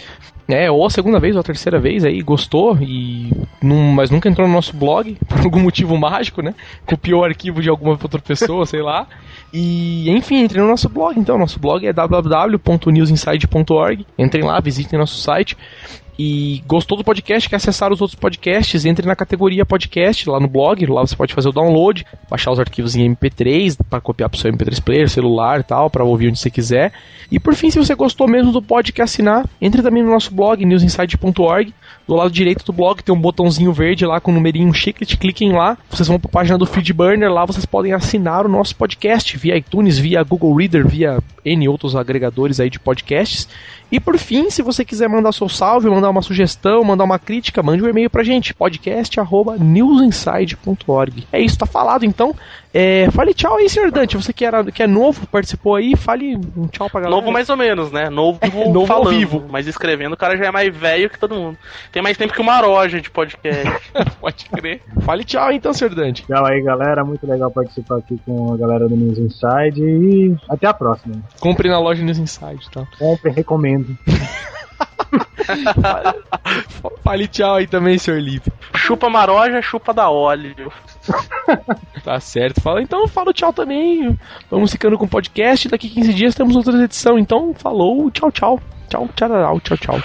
né, ou a segunda vez, ou a terceira vez aí, gostou, e não- mas nunca entrou no nosso blog, por algum motivo mágico, né? Copiou o arquivo de alguma outra pessoa, sei lá. E, enfim, entre no nosso blog, então. Nosso blog é www.newsinside.org. Entrem lá, visitem nosso site. E gostou do podcast, quer acessar os outros podcasts, entre na categoria podcast lá no blog, lá você pode fazer o download, baixar os arquivos em MP3 para copiar para o seu MP3 player, celular e tal, para ouvir onde você quiser. E por fim, se você gostou mesmo do pod quer assinar, entre também no nosso blog newsinside.org. Do lado direito do blog tem um botãozinho verde lá com o numerinho chiclet, cliquem lá. Vocês vão para a página do Feedburner, lá vocês podem assinar o nosso podcast via iTunes, via Google Reader, via N outros agregadores aí de podcasts. E por fim, se você quiser mandar seu salve, mandar uma sugestão, mandar uma crítica, mande um e-mail pra gente, podcast@newsinside.org. É isso, tá falado então. É, fale tchau aí, senhor Dante. Você que, era, que é novo, participou aí, fale um tchau pra galera. Novo mais ou menos, né? Novo, novo ao falando, vivo. Mas escrevendo, o cara já é mais velho que todo mundo. Tem mais tempo que uma roja de podcast. Pode crer. Fale tchau então, senhor Dante. Tchau aí, galera. Muito legal participar aqui com a galera do News Inside. E até a próxima. Compre na loja News Inside, tá? Compre, recomendo. Fale tchau aí também, senhor Lipe. chupa maroja, chupa da óleo. Tá certo. Fala, então fala tchau também. Vamos ficando com o podcast. Daqui 15 dias temos outra edição. Então, falou, tchau, tchau. Tchau, tchau, tchau, tchau.